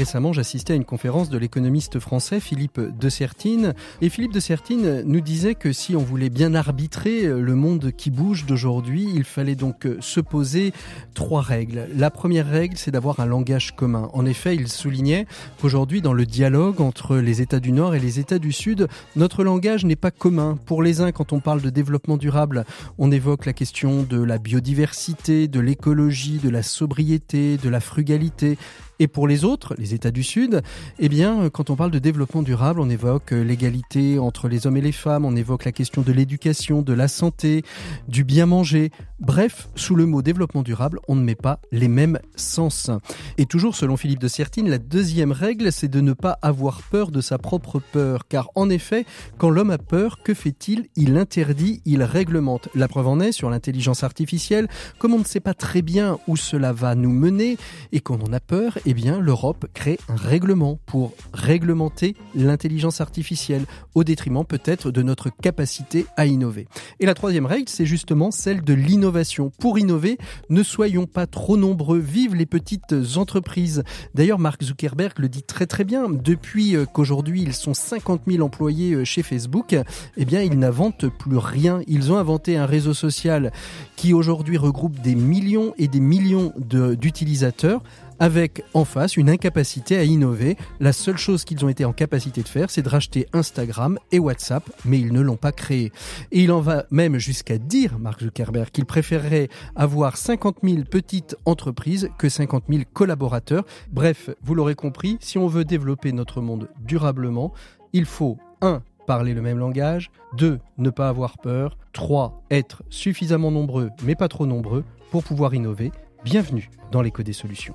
Récemment, j'assistais à une conférence de l'économiste français Philippe de Sertine. Et Philippe de Sertine nous disait que si on voulait bien arbitrer le monde qui bouge d'aujourd'hui, il fallait donc se poser trois règles. La première règle, c'est d'avoir un langage commun. En effet, il soulignait qu'aujourd'hui, dans le dialogue entre les États du Nord et les États du Sud, notre langage n'est pas commun. Pour les uns, quand on parle de développement durable, on évoque la question de la biodiversité, de l'écologie, de la sobriété, de la frugalité. Et pour les autres, les États du Sud, eh bien, quand on parle de développement durable, on évoque l'égalité entre les hommes et les femmes, on évoque la question de l'éducation, de la santé, du bien manger. Bref, sous le mot développement durable, on ne met pas les mêmes sens. Et toujours selon Philippe de Sertine, la deuxième règle, c'est de ne pas avoir peur de sa propre peur. Car en effet, quand l'homme a peur, que fait-il? Il interdit, il réglemente. La preuve en est sur l'intelligence artificielle, comme on ne sait pas très bien où cela va nous mener et qu'on en a peur, eh l'Europe crée un règlement pour réglementer l'intelligence artificielle, au détriment peut-être de notre capacité à innover. Et la troisième règle, c'est justement celle de l'innovation. Pour innover, ne soyons pas trop nombreux, vive les petites entreprises. D'ailleurs, Mark Zuckerberg le dit très très bien. Depuis euh, qu'aujourd'hui ils sont 50 000 employés euh, chez Facebook, eh bien, ils n'inventent plus rien. Ils ont inventé un réseau social qui aujourd'hui regroupe des millions et des millions d'utilisateurs avec en face une incapacité à innover. La seule chose qu'ils ont été en capacité de faire, c'est de racheter Instagram et WhatsApp, mais ils ne l'ont pas créé. Et il en va même jusqu'à dire, Mark Zuckerberg, qu'il préférerait avoir 50 000 petites entreprises que 50 000 collaborateurs. Bref, vous l'aurez compris, si on veut développer notre monde durablement, il faut 1 parler le même langage, 2. ne pas avoir peur, 3. être suffisamment nombreux mais pas trop nombreux pour pouvoir innover. Bienvenue dans l'écho des solutions.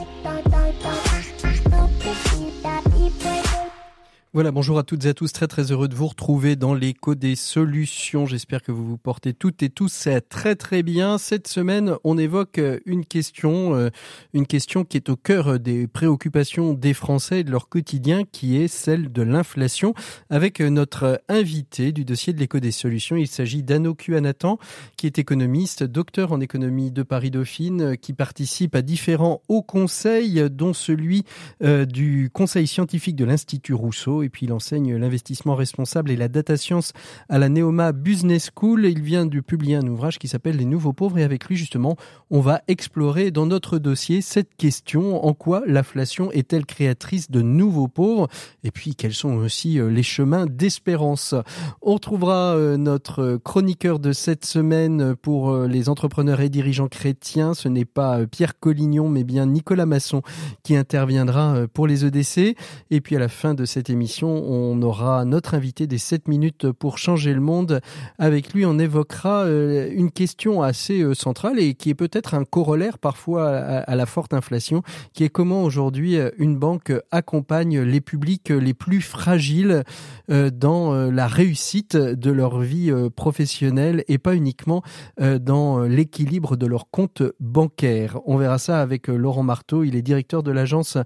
Voilà, bonjour à toutes et à tous, très très heureux de vous retrouver dans l'écho des solutions. J'espère que vous vous portez toutes et tous très très bien. Cette semaine, on évoque euh, une question, euh, une question qui est au cœur des préoccupations des Français et de leur quotidien, qui est celle de l'inflation, avec notre invité du dossier de l'écho des solutions. Il s'agit d'Anoku Anatan, qui est économiste, docteur en économie de Paris-Dauphine, qui participe à différents hauts conseils, dont celui euh, du Conseil scientifique de l'Institut Rousseau et puis il enseigne l'investissement responsable et la data science à la Neoma Business School. Il vient de publier un ouvrage qui s'appelle Les nouveaux pauvres et avec lui justement on va explorer dans notre dossier cette question en quoi l'inflation est-elle créatrice de nouveaux pauvres? Et puis quels sont aussi euh, les chemins d'espérance? On retrouvera euh, notre chroniqueur de cette semaine pour euh, les entrepreneurs et dirigeants chrétiens. Ce n'est pas Pierre Collignon mais bien Nicolas Masson qui interviendra pour les EDC et puis à la fin de cette émission on aura notre invité des 7 minutes pour changer le monde. Avec lui, on évoquera euh, une question assez euh, centrale et qui est peut-être un corollaire parfois à la forte inflation, qui est comment aujourd'hui euh, une banque accompagne les publics les plus fragiles dans la réussite de leur vie professionnelle et pas uniquement dans l'équilibre de leur compte bancaire. On verra ça avec Laurent Marteau, il est directeur de l'agence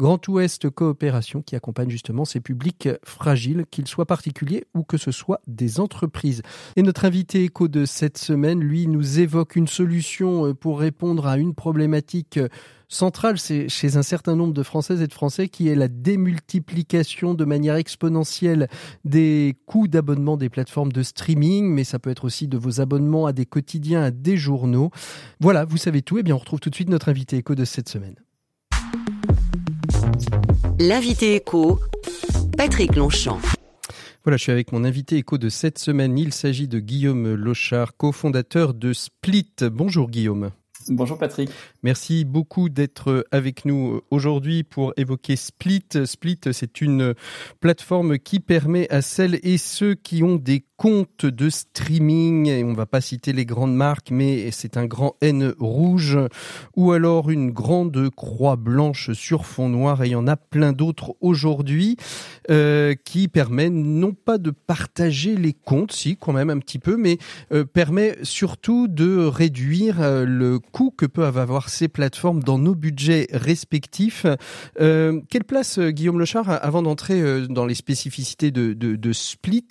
Grand Ouest Coopération qui accompagne justement ces publics fragiles, qu'ils soient particuliers ou que ce soit des entreprises. Et notre invité éco de cette semaine, lui, nous évoque une solution euh, pour répondre à une problématique euh, centrale chez un certain nombre de Françaises et de Français qui est la démultiplication de manière exponentielle des coûts d'abonnement des plateformes de streaming, mais ça peut être aussi de vos abonnements à des quotidiens, à des journaux. Voilà, vous savez tout. Et bien, on retrouve tout de suite notre invité éco de cette semaine. L'invité écho, Patrick Longchamp. Voilà, je suis avec mon invité écho de cette semaine. Il s'agit de Guillaume Lochard, cofondateur de Split. Bonjour Guillaume. Bonjour Patrick. Merci beaucoup d'être avec nous aujourd'hui pour évoquer Split. Split, c'est une plateforme qui permet à celles et ceux qui ont des comptes de streaming, et on va pas citer les grandes marques, mais c'est un grand N rouge, ou alors une grande croix blanche sur fond noir, et il y en a plein d'autres aujourd'hui, euh, qui permet non pas de partager les comptes, si quand même un petit peu, mais euh, permet surtout de réduire euh, le coût que peuvent avoir ces plateformes dans nos budgets respectifs. quelle place, Guillaume Lechard, avant d'entrer dans les spécificités de, Split,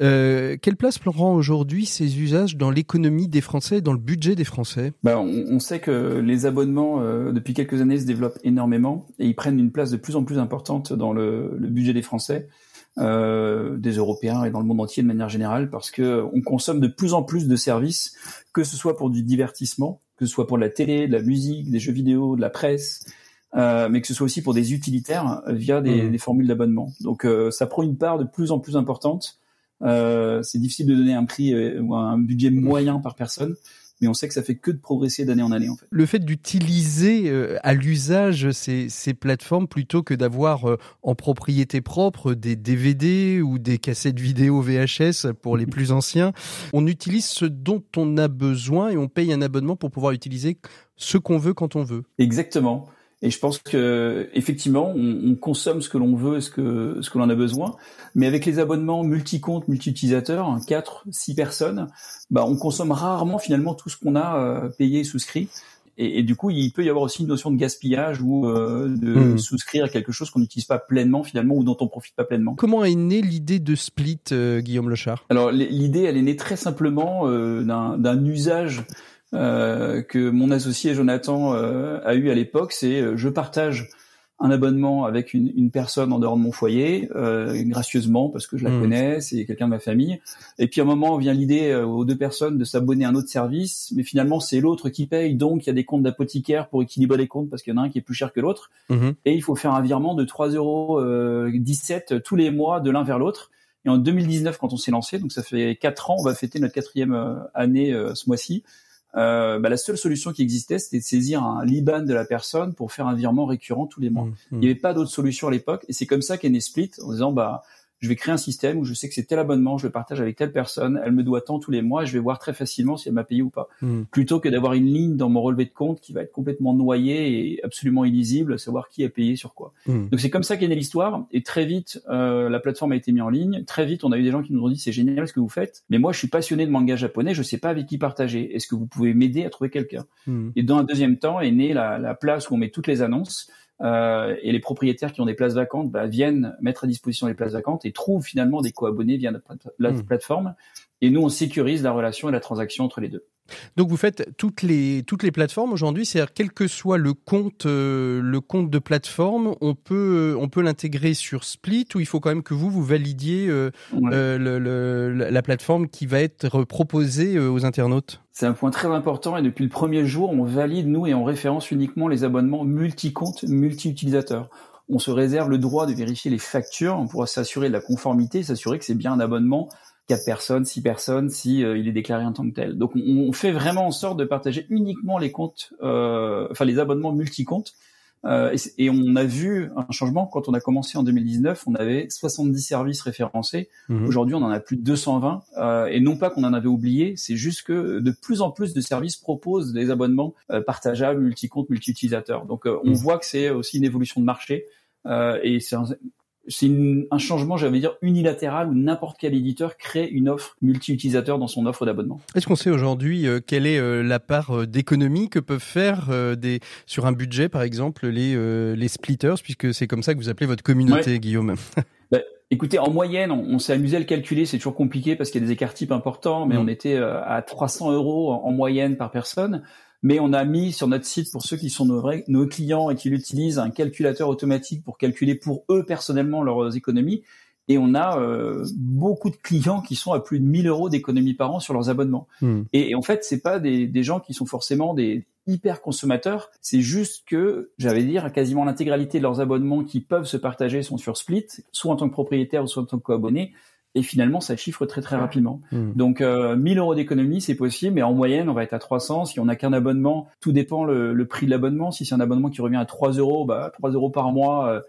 euh, quelle place prend aujourd'hui ces usages dans l'économie des Français dans le budget des Français? Bah, on, sait que les abonnements, euh, depuis quelques années, se développent énormément et ils prennent une place de plus en plus importante dans le, budget des Français. Euh, des Européens et dans le monde entier de manière générale, parce que on consomme de plus en plus de services, que ce soit pour du divertissement, que ce soit pour de la télé, de la musique, des jeux vidéo, de la presse, mais que ce soit aussi pour des utilitaires via des, mmh. des formules d'abonnement. Donc ça prend une part de plus en plus importante euh, c'est difficile de donner un prix euh, ou un budget moyen par personne mais on sait que ça fait que de progresser d'année en année en fait. Le fait d'utiliser euh, à l'usage ces, ces, plateformes plutôt que d'avoir en propriété propre des DVD ou des cassettes vidéo VHS pour les plus anciens, on utilise ce dont on a besoin et on paye un abonnement pour pouvoir utiliser ce qu'on veut quand on veut. Exactement. Et je pense que effectivement, on, on consomme ce que l'on veut, ce que ce que l'on a besoin. Mais avec les abonnements multi-comptes, multi-utilisateurs, 4, 6 personnes, bah, on consomme rarement finalement tout ce qu'on a euh, payé et souscrit. Et, et, du coup, il peut y avoir aussi une notion de gaspillage ou euh, de mmh. souscrire à quelque chose qu'on n'utilise pas pleinement finalement ou dont on profite pas pleinement. Comment est née l'idée de Split, euh, Guillaume Lechard Alors l'idée, elle est née très simplement d'un usage euh, que mon associé Jonathan euh, a eu à l'époque, c'est euh, je partage un abonnement avec une, une, personne en dehors de mon foyer, gracieusement parce que je la mmh. connais, c'est quelqu'un de ma famille. Et puis à un moment vient l'idée aux deux personnes de s'abonner à un autre service, mais finalement c'est l'autre qui paye, donc il y a des comptes d'apothicaire pour équilibrer les comptes parce qu'il y en a un qui est plus cher que l'autre, mmh. et il faut faire un virement de 3,17 euros tous les mois de l'un vers l'autre. Et en 2019, quand on s'est lancé, donc ça fait quatre ans, on va fêter notre quatrième année ce mois-ci euh, bah, la seule solution qui existait, c'était de saisir un Liban de la personne pour faire un virement récurrent tous les mois. Mmh, mmh. Il n'y avait pas d'autre solution à l'époque, et c'est comme ça qu'est né Split, en disant bah je vais créer un système où je sais que c'est tel abonnement, je le partage avec telle personne, elle me doit tant tous les mois, je vais voir très facilement si elle m'a payé ou pas. Hmm. Plutôt que d'avoir une ligne dans mon relevé de compte qui va être complètement noyée et absolument illisible, savoir qui a payé sur quoi. Hmm. Donc c'est comme ça qu'est née l'histoire, et très vite, euh, la plateforme a été mise en ligne. Très vite, on a eu des gens qui nous ont dit c'est génial ce que vous faites, mais moi je suis passionné de manga japonais, je sais pas avec qui partager. Est-ce que vous pouvez m'aider à trouver quelqu'un? Hmm. Et dans un deuxième temps est née la, la place où on met toutes les annonces. Euh, et les propriétaires qui ont des places vacantes bah, viennent mettre à disposition les places vacantes et trouvent finalement des co-abonnés via notre hmm. plateforme. Et nous, on sécurise la relation et la transaction entre les deux. Donc vous faites toutes les toutes les plateformes aujourd'hui, c'est-à-dire quel que soit le compte euh, le compte de plateforme, on peut on peut l'intégrer sur Split ou il faut quand même que vous vous validiez euh, euh, la plateforme qui va être proposée aux internautes? C'est un point très important et depuis le premier jour, on valide nous et on référence uniquement les abonnements multi-comptes, multi-utilisateurs. On se réserve le droit de vérifier les factures, on pourra s'assurer de la conformité, s'assurer que c'est bien un abonnement quatre personnes, six personnes, si euh, il est déclaré en tant que tel. Donc on, fait vraiment en sorte de partager uniquement les comptes, euh, enfin les abonnements multi-comptes. Euh, et, on a vu un changement quand on a commencé en 2019. On avait 70 services référencés. Mhm. Aujourd'hui, on en a plus de 220. Euh, et non pas qu'on en avait oublié, c'est juste que de plus en plus de services proposent des abonnements partageables, multi-comptes, multi-utilisateurs. Donc on mhm. voit que c'est aussi une évolution de marché. et c'est c'est un changement, j'allais dire, unilatéral où n'importe quel éditeur crée une offre multi-utilisateur dans son offre d'abonnement. Est-ce qu'on sait aujourd'hui euh, quelle est euh, la part euh, d'économie que peuvent faire des, sur un budget, par exemple, les, les splitters, puisque c'est comme ça que vous appelez votre communauté, Guillaume? Bah, Écoutez, en moyenne, on, s'est amusé à le calculer, c'est toujours compliqué parce qu'il y a des écarts types importants, mais mm. on était à 300 euros en moyenne par personne mais on a mis sur notre site pour ceux qui sont nos, vrais, nos clients et qui l'utilisent un calculateur automatique pour calculer pour eux personnellement leurs économies. Et on a euh, beaucoup de clients qui sont à plus de 1000 euros d'économies par an sur leurs abonnements. Hmm. Et, en fait, c'est pas des, des, gens qui sont forcément des hyper consommateurs. C'est juste que, j'avais dire, quasiment l'intégralité de leurs abonnements qui peuvent se partager sont sur Split, soit en tant que propriétaire ou soit en tant que co-abonné. Et finalement ça chiffre très très rapidement. Mmh. Donc euh, 1000 euros d'économie c'est possible, mais en moyenne on va être à 300. Si on n'a qu'un abonnement, tout dépend le, le prix de l'abonnement. Si c'est un abonnement qui revient à 3 euros, bah 3 euros par mois euh,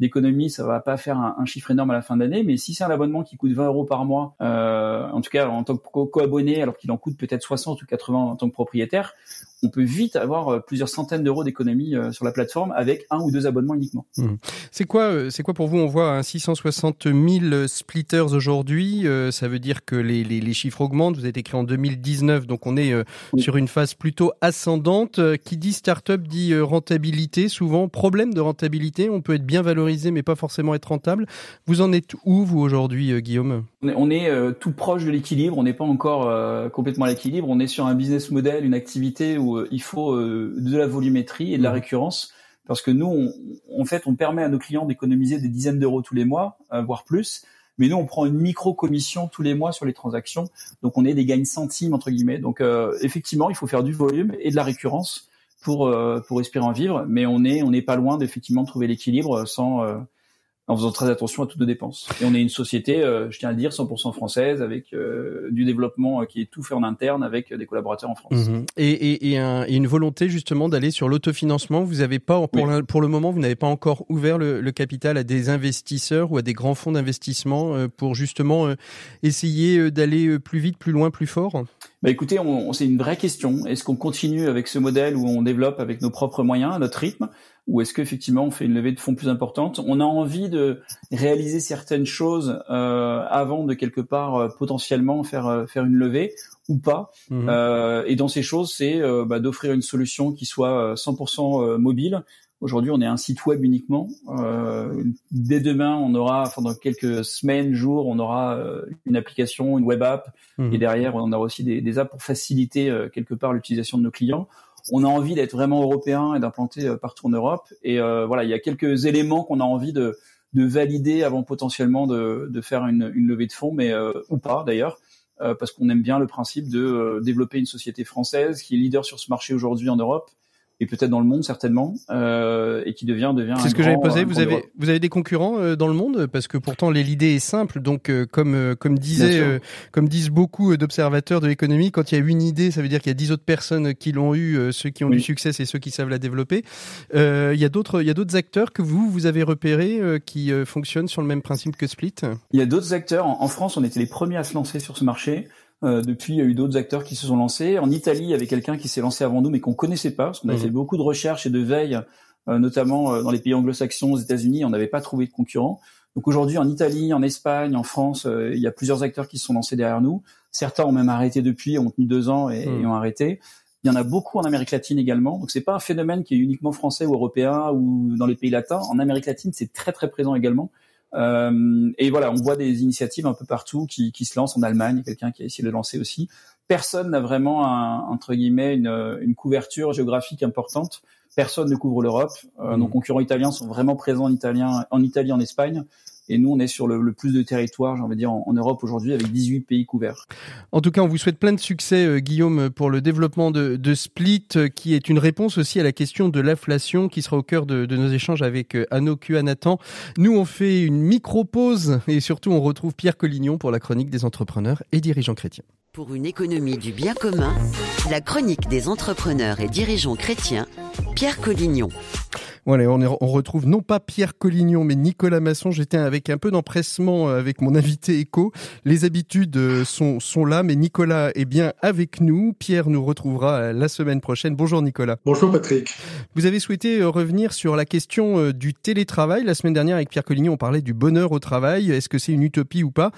d'économie, ça va pas faire un, chiffre énorme à la fin d'année. Mais si c'est un abonnement qui coûte 20 euros par mois, euh, en tout cas en tant que co-abonné, alors qu'il en coûte peut-être 60 ou 80 en tant que propriétaire, on peut vite avoir euh, plusieurs centaines d'euros d'économie euh, sur la plateforme avec un ou deux abonnements uniquement. Mmh. C'est quoi, euh, c'est quoi pour vous? On voit un 660 000 splitters aujourd'hui. Ça veut dire que les, les, les, chiffres augmentent. Vous êtes écrit en 2019, donc on est sur une phase plutôt ascendante. Qui dit startup dit rentabilité. Souvent, problème de rentabilité. On peut être bien valorisé, mais pas forcément être rentable. Vous en êtes où vous aujourd'hui, Guillaume? On est, tout proche de l'équilibre. On n'est pas encore complètement à l'équilibre. On est sur un business model, une activité où euh, il faut euh, de la volumétrie et de la mmh. récurrence parce que nous, on, en fait, on permet à nos clients d'économiser des dizaines d'euros tous les mois, euh, voire plus. Mais nous, on prend une micro commission tous les mois sur les transactions, donc on est des gains centimes entre guillemets. Donc effectivement, il faut faire du volume et de la récurrence pour pour espérer en vivre, mais on est on n'est pas loin d'effectivement trouver l'équilibre sans en faisant très attention à toutes nos dépenses. Et on est une société, euh, je tiens à le dire, 100% française, avec euh, du développement euh, qui est tout fait en interne avec des collaborateurs en France. Mhm. Et, et, et, un, et, une volonté justement d'aller sur l'autofinancement. Vous avez pas, pour, le, pour le moment, vous n'avez pas encore ouvert le, le, capital à des investisseurs ou à des grands fonds d'investissement pour justement essayer d'aller plus vite, plus loin, plus fort? Bah écoutez, on, c'est une vraie question. Est-ce qu'on continue avec ce modèle où on développe avec nos propres moyens, à notre rythme, ou est-ce qu'effectivement on fait une levée de fonds plus importante? On a envie de réaliser certaines choses euh, avant de quelque part euh, potentiellement faire euh, faire une levée ou pas. Euh, et dans ces choses, c'est bah, d'offrir une solution qui soit 100% mobile. Aujourd'hui, on est un site web uniquement. dès demain, on aura, enfin dans quelques semaines, jours, on aura une application, une web app, mhm. et derrière, on aura aussi des, des apps pour faciliter quelque part l'utilisation de nos clients on a envie d'être vraiment européen et d'implanter euh, partout en Europe. Et euh, voilà, il y a quelques éléments qu'on a envie de, de valider avant potentiellement de, de faire une, une, levée de fonds, mais euh, ou pas d'ailleurs, parce qu'on aime bien le principe de développer une société française qui est leader sur ce marché aujourd'hui en Europe et peut-être dans le monde certainement, euh, et qui devient devient. C'est ce que j'avais posé. Vous avez vous avez des concurrents euh, dans le monde? Parce que pourtant l'idée est simple. Donc euh, comme euh, comme disait comme disent beaucoup d'observateurs de l'économie, quand il y a une idée, ça veut dire qu'il y a dix autres personnes qui l'ont eu. ceux qui ont du succès, c'est ceux qui savent la développer. il y a d'autres il y a d'autres acteurs que vous vous avez repérés qui fonctionnent sur le même principe que Split? Il y a d'autres acteurs. en France, on était les premiers à se lancer sur ce marché. Euh, depuis, il y a eu d'autres acteurs qui se sont lancés. En Italie, il y avait quelqu'un qui s'est lancé avant nous, mais qu'on connaissait pas, parce qu'on avait mhm. fait beaucoup de recherches et de veille, euh, notamment euh, dans les pays anglo-saxons, aux États-Unis, on n'avait pas trouvé de concurrents. Donc aujourd'hui, en Italie, en Espagne, en France, il y a plusieurs acteurs qui se sont lancés derrière nous. Certains ont même arrêté depuis, ont tenu deux ans et, mhm. et ont arrêté. Il y en a beaucoup en Amérique latine également. Donc c'est pas un phénomène qui est uniquement français ou européen ou dans les pays latins. En Amérique latine, c'est très très présent également. Euh, et voilà, on voit des initiatives un peu partout qui, qui se lancent en Allemagne, quelqu'un qui a essayé de le lancer aussi. Personne n'a vraiment un, entre guillemets une, une couverture géographique importante. Personne ne couvre l'Europe. Euh, Nos mmh. concurrents italiens sont vraiment présents en, italien, en Italie, en Espagne. Et nous, on est sur le, plus de territoire, j'ai envie de dire, en, Europe aujourd'hui, avec 18 pays couverts. En tout cas, on vous souhaite plein de succès, euh, Guillaume, pour le développement de, de, Split, euh, qui est une réponse aussi à la question de l'inflation, qui sera au cœur de, de nos échanges avec euh, Anno Nathan. Nous, on fait une micro-pause et surtout, on retrouve Pierre Collignon pour la chronique des entrepreneurs et dirigeants chrétiens. Pour une économie du bien commun, la chronique des entrepreneurs et dirigeants chrétiens, Pierre Collignon. Voilà, on, on retrouve non pas Pierre Collignon, mais Nicolas Masson. J'étais avec un peu d'empressement euh, avec mon invité Echo. Les habitudes euh, sont, sont là, mais Nicolas est bien avec nous. Pierre nous retrouvera euh, la semaine prochaine. Bonjour Nicolas. Bonjour Patrick. Vous avez souhaité revenir sur la question du télétravail. La semaine dernière, avec Pierre Collignon, on parlait du bonheur au travail. Est-ce que c'est une utopie ou pas?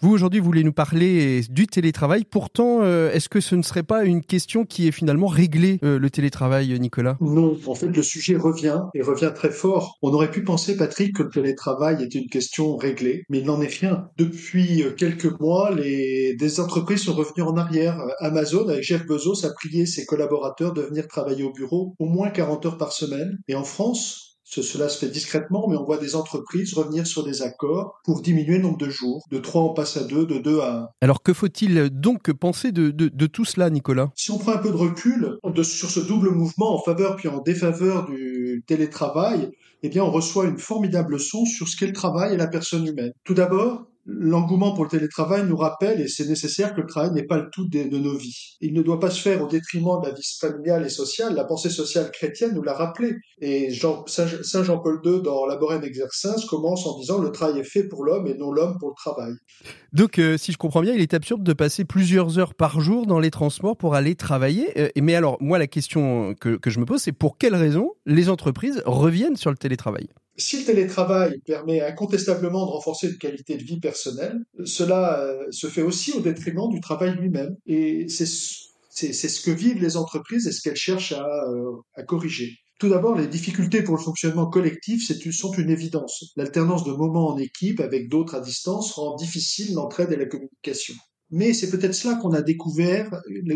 Vous, aujourd'hui, vous voulez nous parler du télétravail. Pourtant, est-ce que ce ne serait pas une question qui est finalement réglée, le télétravail, Nicolas? Non, en fait, le sujet revient et revient très fort. On aurait pu penser, Patrick, que le télétravail était une question réglée, mais il n'en est rien. Depuis euh, quelques mois, les, des entreprises sont revenues en arrière. Amazon, avec Jeff Bezos, a prié ses collaborateurs de venir travailler au bureau au moins 40 heures par semaine. Et en France, cela se fait discrètement, mais on voit des entreprises revenir sur des accords pour diminuer le nombre de jours. De 3, on passe à 2, de 2 à 1. Alors que faut-il donc penser de, de, tout cela, Nicolas? Si on prend un peu de recul sur ce double mouvement en faveur puis en défaveur du télétravail, eh bien, on reçoit une formidable leçon sur ce qu'est le travail et la personne humaine. Tout d'abord, L'engouement pour le télétravail nous rappelle, et c'est nécessaire, que le travail n'est pas le tout de, nos vies. Il ne doit pas se faire au détriment de la vie familiale et sociale. La pensée sociale chrétienne nous l'a rappelé. Et Jean, Saint Jean-Paul II, dans La Bohème Exercice, commence en disant « Le travail est fait pour l'homme et non l'homme pour le travail ». Donc, euh, si je comprends bien, il est absurde de passer plusieurs heures par jour dans les transports pour aller travailler. Euh, mais alors, moi, la question que, que je me pose, c'est pour quelles raisons les entreprises reviennent sur le télétravail? Si le télétravail permet incontestablement de renforcer une qualité de vie personnelle, cela euh, se fait aussi au détriment du travail lui-même. Et c'est ce que vivent les entreprises et ce qu'elles cherchent à, euh, à corriger. Tout d'abord, les difficultés pour le fonctionnement collectif sont une évidence. L'alternance de moments en équipe avec d'autres à distance rend difficile l'entraide et la communication. Mais c'est peut-être cela qu'on a découvert,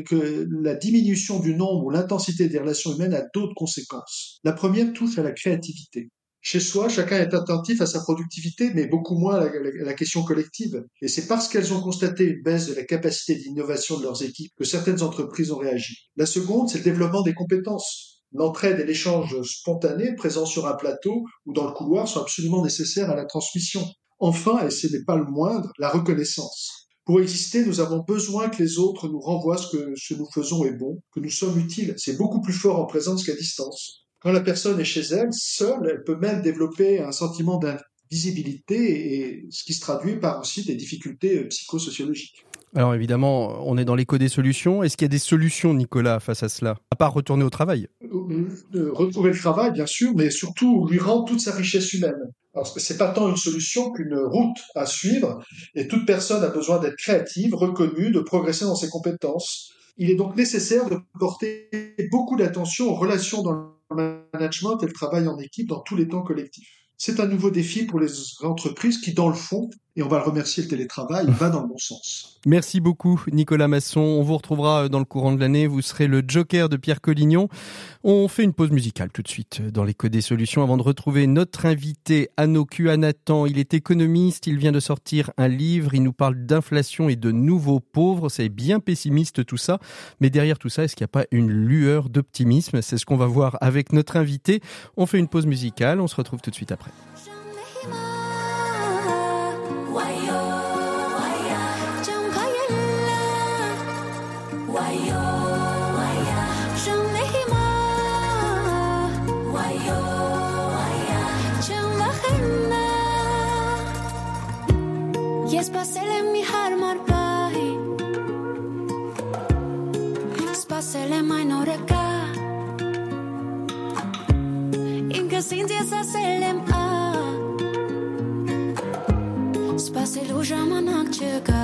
que la diminution du nombre ou l'intensité des relations humaines a d'autres conséquences. La première touche à la créativité. Chez soi, chacun est attentif à sa productivité, mais beaucoup moins à la, question collective. Et c'est parce qu'elles ont constaté une baisse de la capacité d'innovation de leurs équipes que certaines entreprises ont réagi. La seconde, c'est le développement des compétences. L'entraide et l'échange spontané présents sur un plateau ou dans le couloir sont absolument nécessaires à la transmission. Enfin, et ce n'est pas le moindre, la reconnaissance. Pour exister, nous avons besoin que les autres nous renvoient ce que, nous faisons est bon, que nous sommes utiles. C'est beaucoup plus fort en présence qu'à distance. Quand la personne est chez elle, seule, elle peut même développer un sentiment d'invisibilité et ce qui se traduit par aussi des difficultés euh, psychosociologiques. Alors évidemment, on est dans l'écho des solutions. Est-ce qu'il y a des solutions, Nicolas, face à cela? À part retourner au travail euh, Retrouver le travail, bien sûr, mais surtout lui rendre toute sa richesse humaine. Alors, c'est pas tant une solution qu'une route à suivre, et toute personne a besoin d'être créative, reconnue, de progresser dans ses compétences. Il est donc nécessaire de porter beaucoup d'attention aux relations dans le management et le travail en équipe dans tous les temps collectifs. C'est un nouveau défi pour les entreprises qui, dans le fond, et on va le remercier, le télétravail va dans le bon sens. Merci beaucoup, Nicolas Masson. On vous retrouvera dans le courant de l'année. Vous serez le joker de Pierre Collignon. On fait une pause musicale tout de suite dans les codes des solutions avant de retrouver notre invité, Anoku Anatan. Il est économiste. Il vient de sortir un livre. Il nous parle d'inflation et de nouveaux pauvres. C'est bien pessimiste tout ça. Mais derrière tout ça, est-ce qu'il n'y a pas une lueur d'optimisme? C'est ce qu'on va voir avec notre invité. On fait une pause musicale. On se retrouve tout de suite après. Սպասել եմ մի հարմար պահի Սպասել եմ այն օրը կա Ինքս ինձ ես ասել եմ ա Սպասելու ժամանակ չկա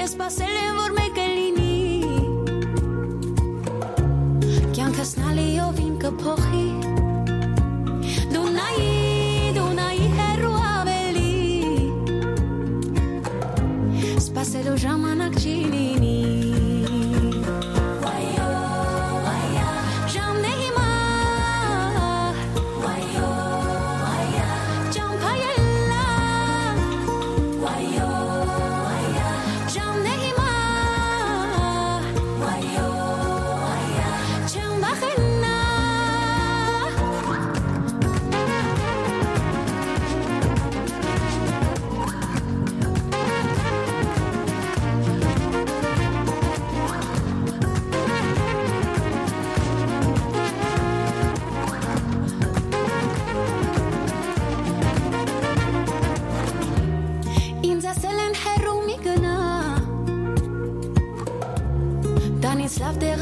Ես սպասել եմ որ մեկը լինի Կյանքս նալիով իմ կփոխի 心里。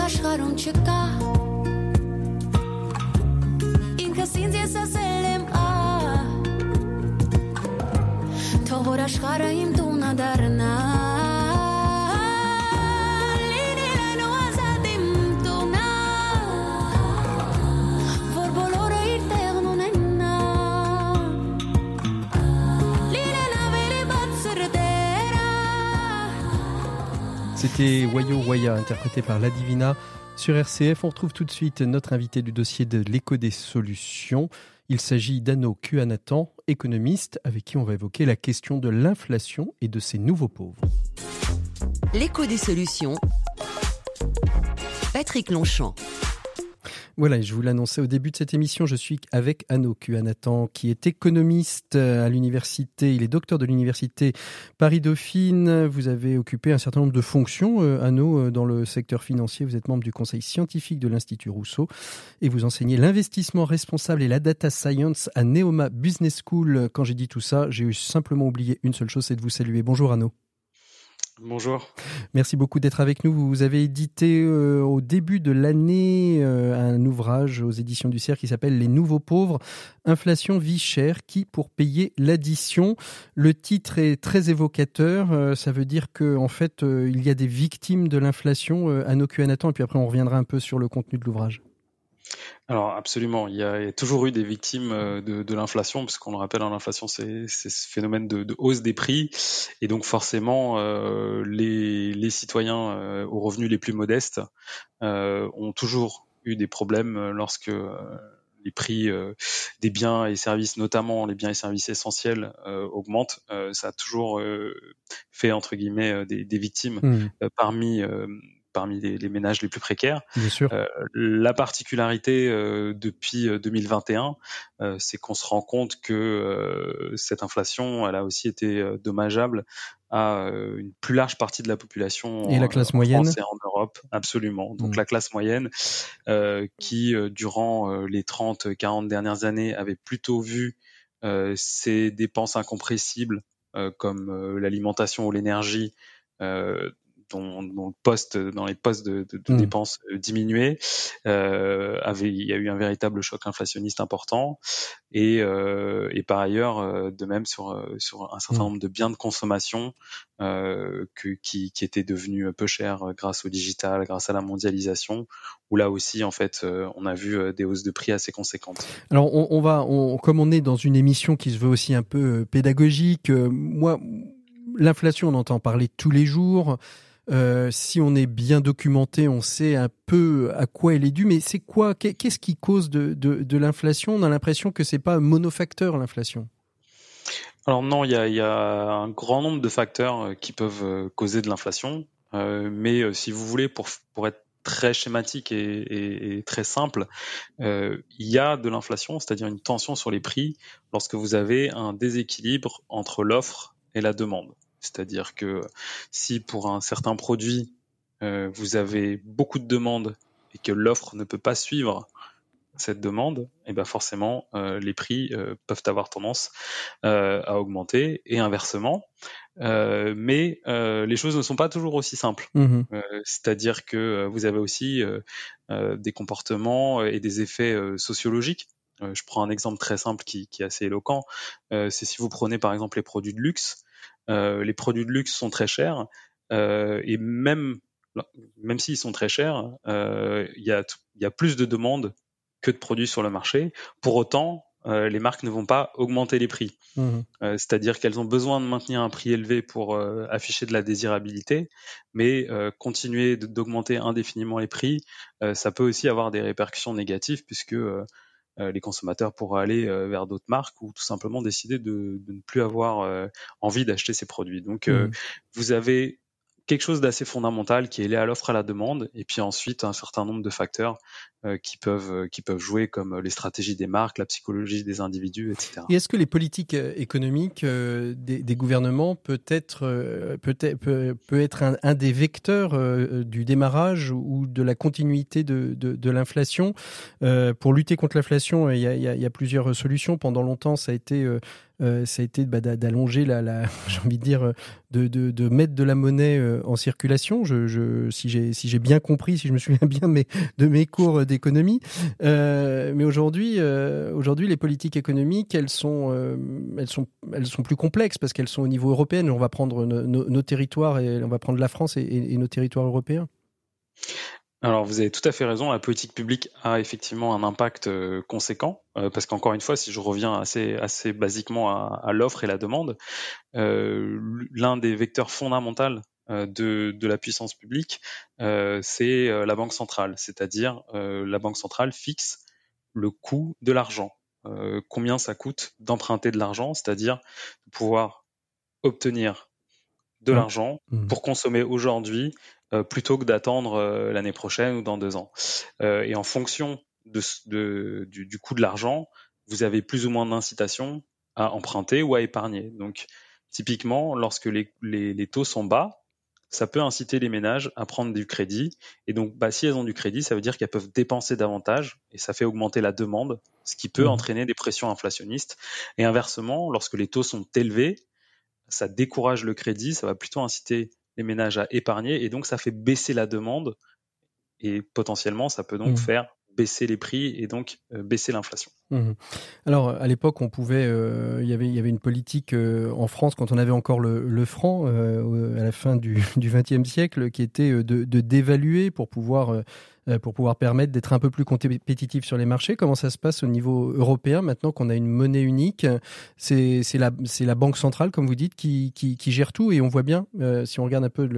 Աշխարհում չկա Ինքս ինձ ես ասել եմ ա Թող որ աշխարհը իմ C'était Wayo Waya, interprété par La Divina sur RCF. On retrouve tout de suite notre invité du dossier de l'écho des solutions. Il s'agit d'Anno Kuanatan, économiste, avec qui on va évoquer la question de l'inflation et de ses nouveaux pauvres. L'écho des solutions. Patrick Longchamp. Voilà, je vous l'annonçais au début de cette émission, je suis avec Anno Kuanatan, qui est économiste à l'université, il est docteur de l'université Paris-Dauphine. Vous avez occupé un certain nombre de fonctions, euh, Anno, euh, dans le secteur financier. Vous êtes membre du conseil scientifique de l'Institut Rousseau et vous enseignez l'investissement responsable et la data science à Neoma Business School. Quand j'ai dit tout ça, j'ai simplement oublié une seule chose, c'est de vous saluer. Bonjour Anno. Bonjour. Merci beaucoup d'être avec nous. Vous avez édité euh, au début de l'année euh, un ouvrage aux éditions du CERF qui s'appelle Les nouveaux pauvres, inflation, vie chère, qui pour payer l'addition? Le titre est très évocateur. Euh, ça veut dire que en fait, il y a des victimes de l'inflation à nos QAnatan et puis après on reviendra un peu sur le contenu de l'ouvrage. Alors absolument, il y, a, toujours eu des victimes euh, de, l'inflation, parce qu'on le rappelle, hein, l'inflation c'est ce phénomène de, hausse des prix, et donc forcément euh, les, citoyens euh, aux revenus les plus modestes ont toujours eu des problèmes lorsque les prix des biens et services, notamment les biens et services essentiels, augmentent. ça a toujours fait entre guillemets des, victimes mmh. parmi parmi les, ménages les plus précaires. Bien sûr. Euh, la particularité euh, depuis 2021, euh, c'est qu'on se rend compte que cette inflation, elle a aussi été dommageable à une plus large partie de la population et la classe moyenne et en Europe absolument donc mm. la classe moyenne qui durant les 30 40 dernières années avait plutôt vu ses dépenses incompressibles comme l'alimentation ou l'énergie dont, le poste dans les postes de, de, mmh. dépenses euh, diminuaient, euh, avait, il y a eu un véritable choc inflationniste important, et, euh, et par ailleurs, euh, de même sur sur un certain mmh. nombre de biens de consommation euh, que, qui, qui étaient devenus peu chers grâce au digital, grâce à la mondialisation, où là aussi en fait on a vu des hausses de prix assez conséquentes. Alors on, on va, on, comme on est dans une émission qui se veut aussi un peu pédagogique, moi l'inflation on entend parler tous les jours. Euh, si on est bien documenté, on sait un peu à quoi elle est due. Mais c'est quoi Qu'est-ce qui cause de, l'inflation? On a l'impression que c'est pas monofacteur l'inflation. Alors non, il y a, un grand nombre de facteurs euh, qui peuvent euh, causer de l'inflation. mais si vous voulez, pour, pour être très schématique et, très simple, il y a de l'inflation, c'est-à-dire une tension sur les prix, lorsque vous avez un déséquilibre entre l'offre et la demande. C'est-à-dire que si pour un certain produit, euh, vous avez beaucoup de demandes et que l'offre ne peut pas suivre cette demande, et eh ben forcément euh, les prix euh, peuvent avoir tendance à augmenter et inversement. mais les choses ne sont pas toujours aussi simples. Mmh c'est-à-dire que vous avez aussi des comportements et des effets sociologiques. je prends un exemple très simple qui, qui est assez éloquent. c'est si vous prenez par exemple les produits de luxe. Euh, les produits de luxe sont très chers euh, et même même s'ils sont très chers, euh, il y, a, y a plus de demandes que de produits sur le marché. Pour autant, les marques ne vont pas augmenter les prix. Mmh c'est-à-dire qu'elles ont besoin de maintenir un prix élevé pour afficher de la désirabilité, mais continuer d'augmenter indéfiniment les prix, ça peut aussi avoir des répercussions négatives puisque les consommateurs pourraient aller euh, vers d'autres marques ou tout simplement décider de, ne plus avoir euh, envie d'acheter ces produits. Donc, mmh. vous avez quelque chose d'assez fondamental qui est lié à l'offre à la demande et puis ensuite un certain nombre de facteurs euh, qui peuvent euh, qui peuvent jouer comme les stratégies des marques, la psychologie des individus, etc. Et est-ce que les politiques euh, économiques des, gouvernements peut être peut être peut, être un, des vecteurs du démarrage ou de la continuité de, de, l'inflation? Pour lutter contre l'inflation il y, a, il y, a, plusieurs solutions. Pendant longtemps, ça a été ça a été bah, d'allonger la, j'ai envie de dire de, de, mettre de la monnaie en circulation. Je, si j'ai bien compris, si je me souviens bien de mes cours d'économie. Euh, mais aujourd'hui, euh, aujourd'hui, les politiques économiques, elles sont, euh, elles sont, elles sont plus complexes parce qu'elles sont au niveau européen. On va prendre nos territoires et on va prendre la France et, nos territoires européens. Alors vous avez tout à fait raison, la politique publique a effectivement un impact conséquent, parce qu'encore une fois, si je reviens assez, assez basiquement à, à l'offre et la demande, l'un des vecteurs fondamentaux euh, de, de, la puissance publique, euh, c'est euh, la banque centrale, c'est-à-dire la banque centrale fixe le coût de l'argent, combien ça coûte d'emprunter de l'argent, c'est-à-dire de pouvoir obtenir de l'argent mmh. pour consommer aujourd'hui plutôt que d'attendre l'année prochaine ou dans deux ans. et en fonction de, du, coût de l'argent, vous avez plus ou moins d'incitation à emprunter ou à épargner. Donc, typiquement, lorsque les, les, taux sont bas, ça peut inciter les ménages à prendre du crédit. Et donc, bah, si elles ont du crédit, ça veut dire qu'elles peuvent dépenser davantage et ça fait augmenter la demande, ce qui peut mmh. entraîner des pressions inflationnistes. Et inversement, lorsque les taux sont élevés, ça décourage le crédit, ça va plutôt inciter les ménages à épargner et donc ça fait baisser la demande et potentiellement ça peut donc mmh. faire baisser les prix et donc euh, baisser l'inflation. Mmh. Alors à l'époque, on pouvait, euh, il y avait, il y avait une politique euh, en France quand on avait encore le, franc à la fin du XXe siècle, qui était de, de dévaluer pour pouvoir pour pouvoir permettre d'être un peu plus compétitif sur les marchés. Comment ça se passe au niveau européen maintenant qu'on a une monnaie unique? C'est la, Banque centrale, comme vous dites, qui, gère tout et on voit bien, euh, si on regarde un peu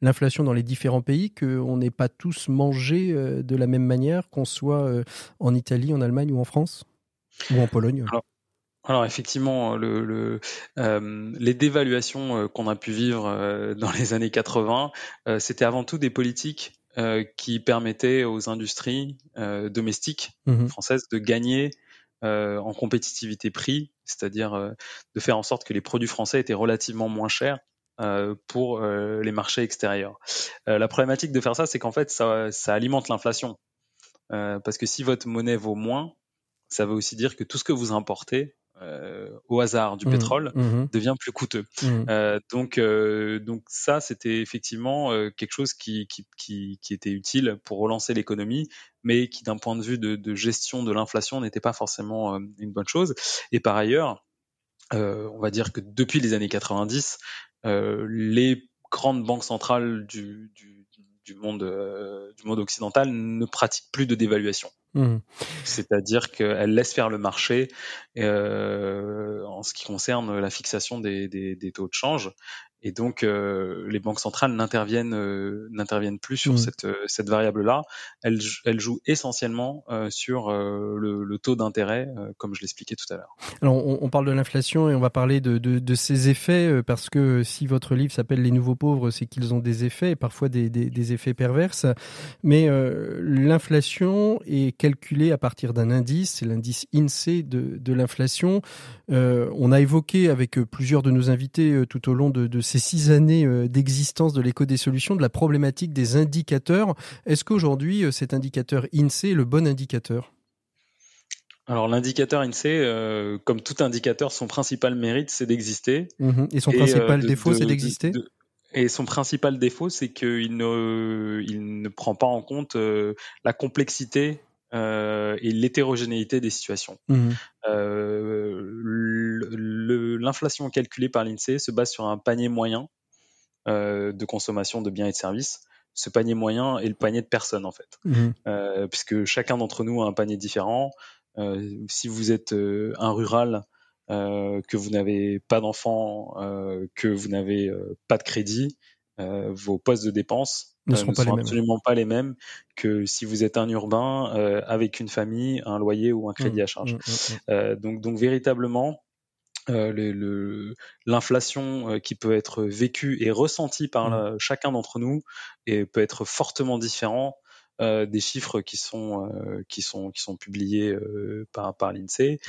l'inflation dans les différents pays, qu'on n'est pas tous mangés euh, de la même manière, qu'on soit en Italie, en Allemagne ou en France ou en Pologne. Alors, effectivement, le, les dévaluations qu'on a pu vivre dans les années 80, c'était avant tout des politiques euh, qui permettait aux industries euh, domestiques mmh françaises de gagner euh, en compétitivité prix, c'est-à-dire de faire en sorte que les produits français étaient relativement moins chers pour les marchés extérieurs. la problématique de faire ça, c'est qu'en fait, ça, ça alimente l'inflation. parce que si votre monnaie vaut moins, ça veut aussi dire que tout ce que vous importez euh, au hasard du mmh. pétrole mmh. devient plus coûteux. Mmh. Euh, donc, euh, donc ça, c'était effectivement quelque chose qui, qui, qui, qui, était utile pour relancer l'économie, mais qui, d'un point de vue de, de gestion de l'inflation, n'était pas forcément une bonne chose. Et par ailleurs, on va dire que depuis les années 90, les grandes banques centrales du, du, du monde, du monde occidental ne pratiquent plus de dévaluation. Mmh. C'est-à-dire qu'elle laisse faire le marché euh, en ce qui concerne la fixation des, des, des taux de change et donc, euh, les banques centrales n'interviennent euh, n'interviennent plus sur mmh. cette, euh, cette variable-là. Elles, elles jouent essentiellement sur le, le, taux d'intérêt, comme je l'expliquais tout à l'heure. Alors, on, on, parle de l'inflation et on va parler de, de, de ses effets, parce que si votre livre s'appelle Les nouveaux pauvres, c'est qu'ils ont des effets, et parfois des, des, des effets perverses. Mais l'inflation est calculée à partir d'un indice, c'est l'indice INSEE de, de l'inflation. on a évoqué avec plusieurs de nos invités tout au long de, de ces six années euh, d'existence de l'éco des solutions, de la problématique des indicateurs. Est-ce qu'aujourd'hui, euh, cet indicateur INSEE est le bon indicateur? Alors l'indicateur INSEE, euh, comme tout indicateur, son principal mérite, c'est d'exister. Mhm. Et son principal défaut, c'est d'exister? Et son principal défaut, c'est qu'il ne, il ne prend pas en compte la complexité euh, et l'hétérogénéité des situations. Mmh. Euh, l'inflation calculée par l'INSEE se base sur un panier moyen euh, de consommation de biens et de services. Ce panier moyen est le panier de personnes en fait, mmh. puisque chacun d'entre nous a un panier différent. si vous êtes un rural, que vous n'avez pas d'enfants, que vous n'avez pas de crédit, vos postes de dépenses ne, seront, pas absolument pas les mêmes que si vous êtes un urbain euh, avec une famille, un loyer ou un crédit mmh, à charge. Mmh, mmh, euh, donc, donc véritablement, euh, l'inflation euh, qui peut être vécue et ressentie par chacun d'entre nous et peut être fortement différent euh, des chiffres qui sont qui sont qui sont publiés par par l'Insee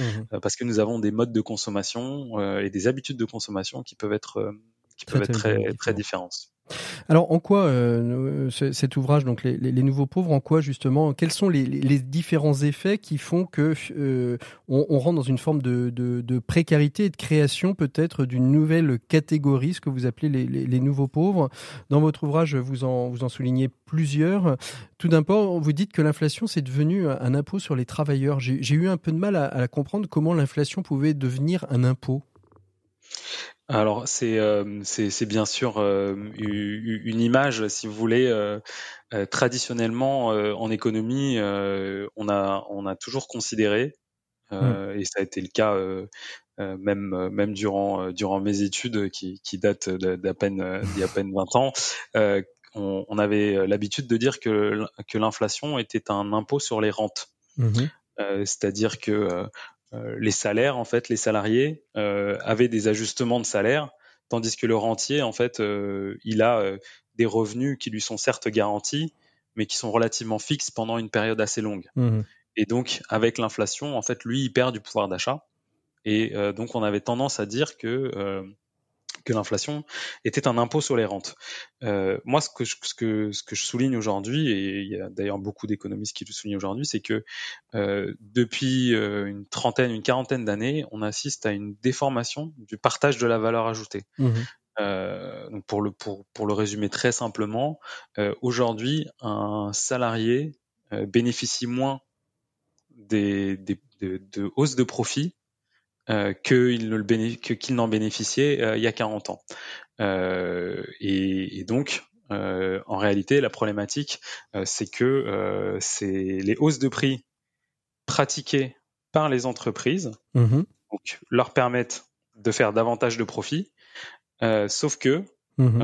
parce que nous avons des modes de consommation et des habitudes de consommation qui peuvent être qui peuvent être très très différentes. Alors, en quoi euh, cet ouvrage, donc les, nouveaux pauvres, en quoi justement, quels sont les, différents effets qui font que euh, on, rentre dans une forme de, précarité et de création peut-être d'une nouvelle catégorie, ce que vous appelez les, nouveaux pauvres? Dans votre ouvrage, vous en, vous en soulignez plusieurs. Tout d'abord, vous dites que l'inflation c'est devenu un impôt sur les travailleurs. J'ai eu un peu de mal à comprendre comment l'inflation pouvait devenir un impôt. Alors c'est euh, c'est bien sûr euh, une image, si vous voulez. Euh, traditionnellement, en économie, on a on a toujours considéré, mmh. et ça a été le cas même même durant durant mes études qui qui datent d'à peine d'il à peine 20 ans. On, on, avait l'habitude de dire que que l'inflation était un impôt sur les rentes. Mmh c'est-à-dire que euh, les salaires, en fait, les salariés euh, avaient des ajustements de salaire, tandis que le rentier, en fait, euh, il a des revenus qui lui sont certes garantis, mais qui sont relativement fixes pendant une période assez longue. Mmh Et donc, avec l'inflation, en fait, lui, il perd du pouvoir d'achat. Et euh, donc, on avait tendance à dire que euh, que l'inflation était un impôt sur les rentes. Euh, moi, ce que, je, ce, que, ce que je souligne aujourd'hui, et il y a d'ailleurs beaucoup d'économistes qui le soulignent aujourd'hui, c'est que euh, depuis euh, une trentaine, une quarantaine d'années, on assiste à une déformation du partage de la valeur ajoutée. Mmh. Euh, donc pour le pour, pour le résumer très simplement, euh, aujourd'hui, un salarié bénéficie moins des, des de, de hausses de profit euh, qu'il n'en bénéficiait euh, il y a 40 ans. Euh, et, et, donc, en réalité, la problématique, c'est que les hausses de prix pratiquées par les entreprises mmh donc, leur permettent de faire davantage de profit, sauf que mmh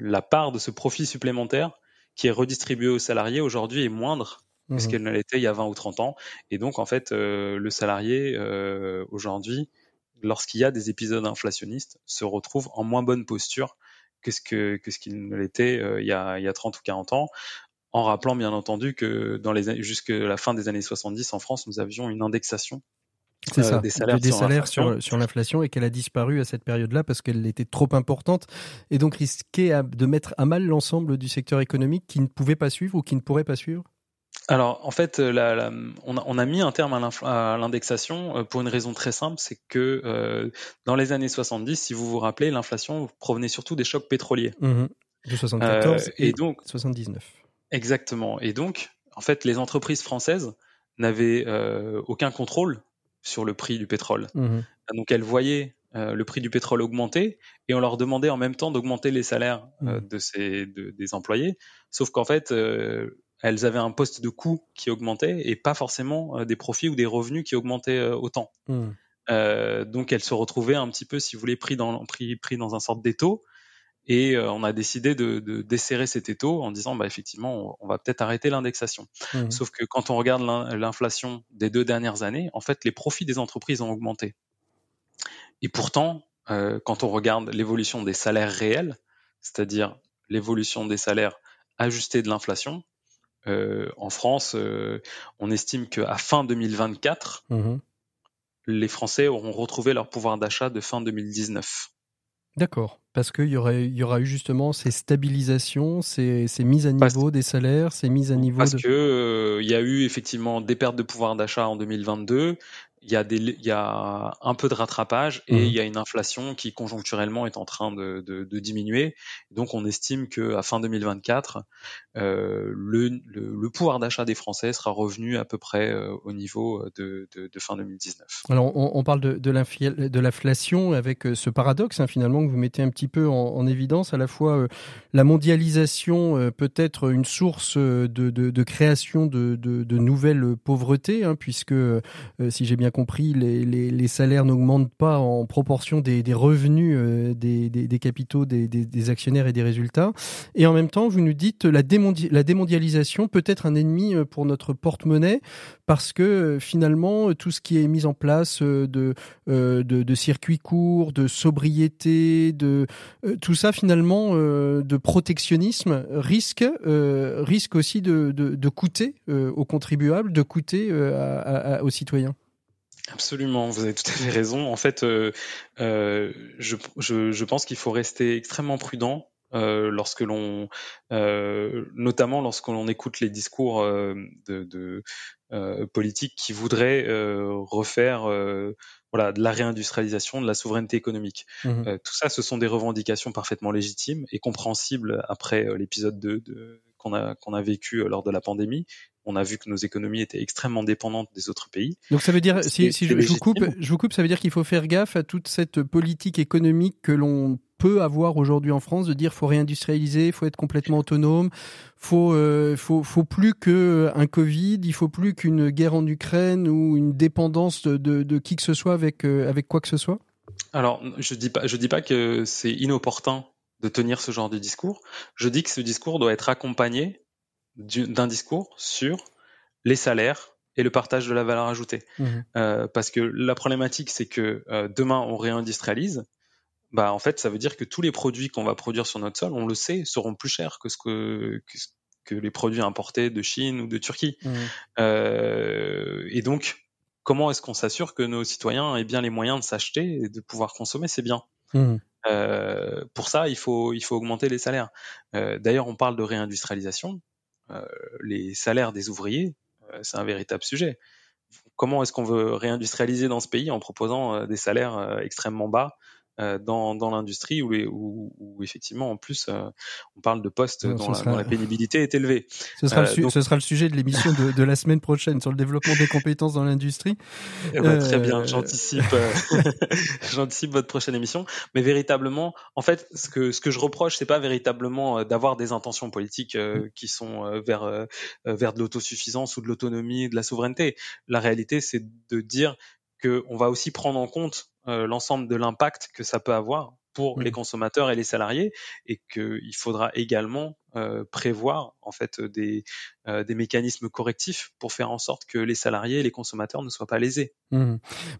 la part de ce profit supplémentaire qui est redistribué aux salariés aujourd'hui est moindre mmh qu'elle ne l'était il y a 20 ou 30 ans? Et donc, en fait, euh, le salarié, euh, aujourd'hui, lorsqu'il y a des épisodes inflationnistes, se retrouve en moins bonne posture que ce que, que ce qu'il ne l'était euh, il, y a, il y a 30 ou 40 ans. En rappelant, bien entendu, que dans les, jusque la fin des années 70, en France, nous avions une indexation ça, des salaires, des sur, salaires sur, sur l'inflation et qu'elle a disparu à cette période-là parce qu'elle était trop importante et donc risquait de mettre à mal l'ensemble du secteur économique qui ne pouvait pas suivre ou qui ne pourrait pas suivre? Alors, en fait, la, on, a, on, a, mis un terme à l'indexation euh, pour une raison très simple, c'est que euh, dans les années 70, si vous vous rappelez, l'inflation provenait surtout des chocs pétroliers. Mmh de 74 euh, et, donc 79. Exactement. Et donc, en fait, les entreprises françaises n'avaient euh, aucun contrôle sur le prix du pétrole. Mmh donc, elles voyaient le prix du pétrole augmenter et on leur demandait en même temps d'augmenter les salaires mmh. de ces, de, des employés. Sauf qu'en fait, elles avaient un poste de coût qui augmentait et pas forcément euh, des profits ou des revenus qui augmentaient euh, autant. Hmm. Euh, donc elles se retrouvaient un petit peu, si vous voulez, pris dans, pris, pris dans un sorte d'étau. Et on a décidé de, de, desserrer cet étau en disant, bah, effectivement, on, va peut-être arrêter l'indexation. Hmm. Sauf que quand on regarde l'inflation des deux dernières années, en fait, les profits des entreprises ont augmenté. Et pourtant, quand on regarde l'évolution des salaires réels, c'est-à-dire l'évolution des salaires ajustés de l'inflation, euh, en France, euh, on estime qu'à fin 2024, mmh les Français auront retrouvé leur pouvoir d'achat de fin 2019. D'accord, parce qu'il y, aurait, y aura eu justement ces stabilisations, ces, mises à niveau des salaires, ces mises à niveau. Parce qu'il euh, y a eu effectivement des pertes de pouvoir d'achat en 2022, il y, a des, il y a un peu de rattrapage et mmh. il y a une inflation qui conjoncturellement est en train de, de, de diminuer. Donc on estime que à fin 2024, euh, le, le, le, pouvoir d'achat des Français sera revenu à peu près euh, au niveau de, de, fin 2019. Alors on, on parle de, l'inflation avec euh, ce paradoxe hein, finalement que vous mettez un petit peu en, en évidence, à la fois euh, la mondialisation peut être une source de, création de, de, nouvelles pauvretés, hein, puisque si j'ai bien compris, les, salaires n'augmentent pas en proportion des, revenus euh, des, capitaux des, actionnaires et des résultats. Et en même temps, vous nous dites la, la démondialisation peut être un ennemi euh, pour notre porte-monnaie parce que euh, finalement, tout ce qui est mis en place de, de, de circuits courts, de sobriété, de tout ça finalement de protectionnisme risque risque aussi de coûter aux contribuables, de coûter aux citoyens. Absolument, vous avez tout à fait raison. En fait, euh, euh, je, je, je, pense qu'il faut rester extrêmement prudent euh, lorsque l'on, euh, notamment lorsque l'on écoute les discours euh, de, de euh, politiques qui voudraient refaire voilà, de la réindustrialisation, de la souveraineté économique. Mmh tout ça, ce sont des revendications parfaitement légitimes et compréhensibles après l'épisode de, de qu'on a, qu'on a vécu lors de la pandémie on a vu que nos économies étaient extrêmement dépendantes des autres pays. Donc ça veut dire, si, je, vous coupe, je vous coupe, ça veut dire qu'il faut faire gaffe à toute cette politique économique que l'on peut avoir aujourd'hui en France de dire faut réindustrialiser, faut être complètement autonome, faut euh, faut faut plus que un Covid, il faut plus qu'une guerre en Ukraine ou une dépendance de, de, qui que ce soit avec euh, avec quoi que ce soit. Alors je dis pas je dis pas que c'est inopportun de tenir ce genre de discours. Je dis que ce discours doit être accompagné d'un discours sur les salaires et le partage de la valeur ajoutée. Mmh. Euh, parce que la problématique, c'est que euh, demain, on réindustrialise. Bah, en fait, ça veut dire que tous les produits qu'on va produire sur notre sol, on le sait, seront plus chers que ce que, que, que les produits importés de Chine ou de Turquie. Mmh. et donc, comment est-ce qu'on s'assure que nos citoyens aient bien les moyens de s'acheter et de pouvoir consommer ces biens? Mmh. Pour ça, il faut, il faut augmenter les salaires. D'ailleurs, on parle de réindustrialisation. Les salaires des ouvriers, c'est un véritable sujet. Comment est-ce qu'on veut réindustrialiser dans ce pays en proposant euh, des salaires euh, extrêmement bas euh, dans, dans l'industrie où, où, où, effectivement en plus euh, on parle de postes dont, la, la, pénibilité est élevée. Ce sera, le, euh, ce sera le sujet de l'émission de, de, la semaine prochaine sur le développement des compétences dans l'industrie. Ben, très bien, j'anticipe, j'anticipe votre prochaine émission. Mais véritablement, en fait, ce que ce que je reproche, c'est pas véritablement d'avoir des intentions politiques mm. qui sont vers vers de l'autosuffisance ou de l'autonomie, de la souveraineté. La réalité, c'est de dire qu'on va aussi prendre en compte euh, l'ensemble de l'impact que ça peut avoir pour les consommateurs et les salariés et qu'il faudra également euh, prévoir en fait des, euh, des mécanismes correctifs pour faire en sorte que les salariés et les consommateurs ne soient pas lésés. Mmh.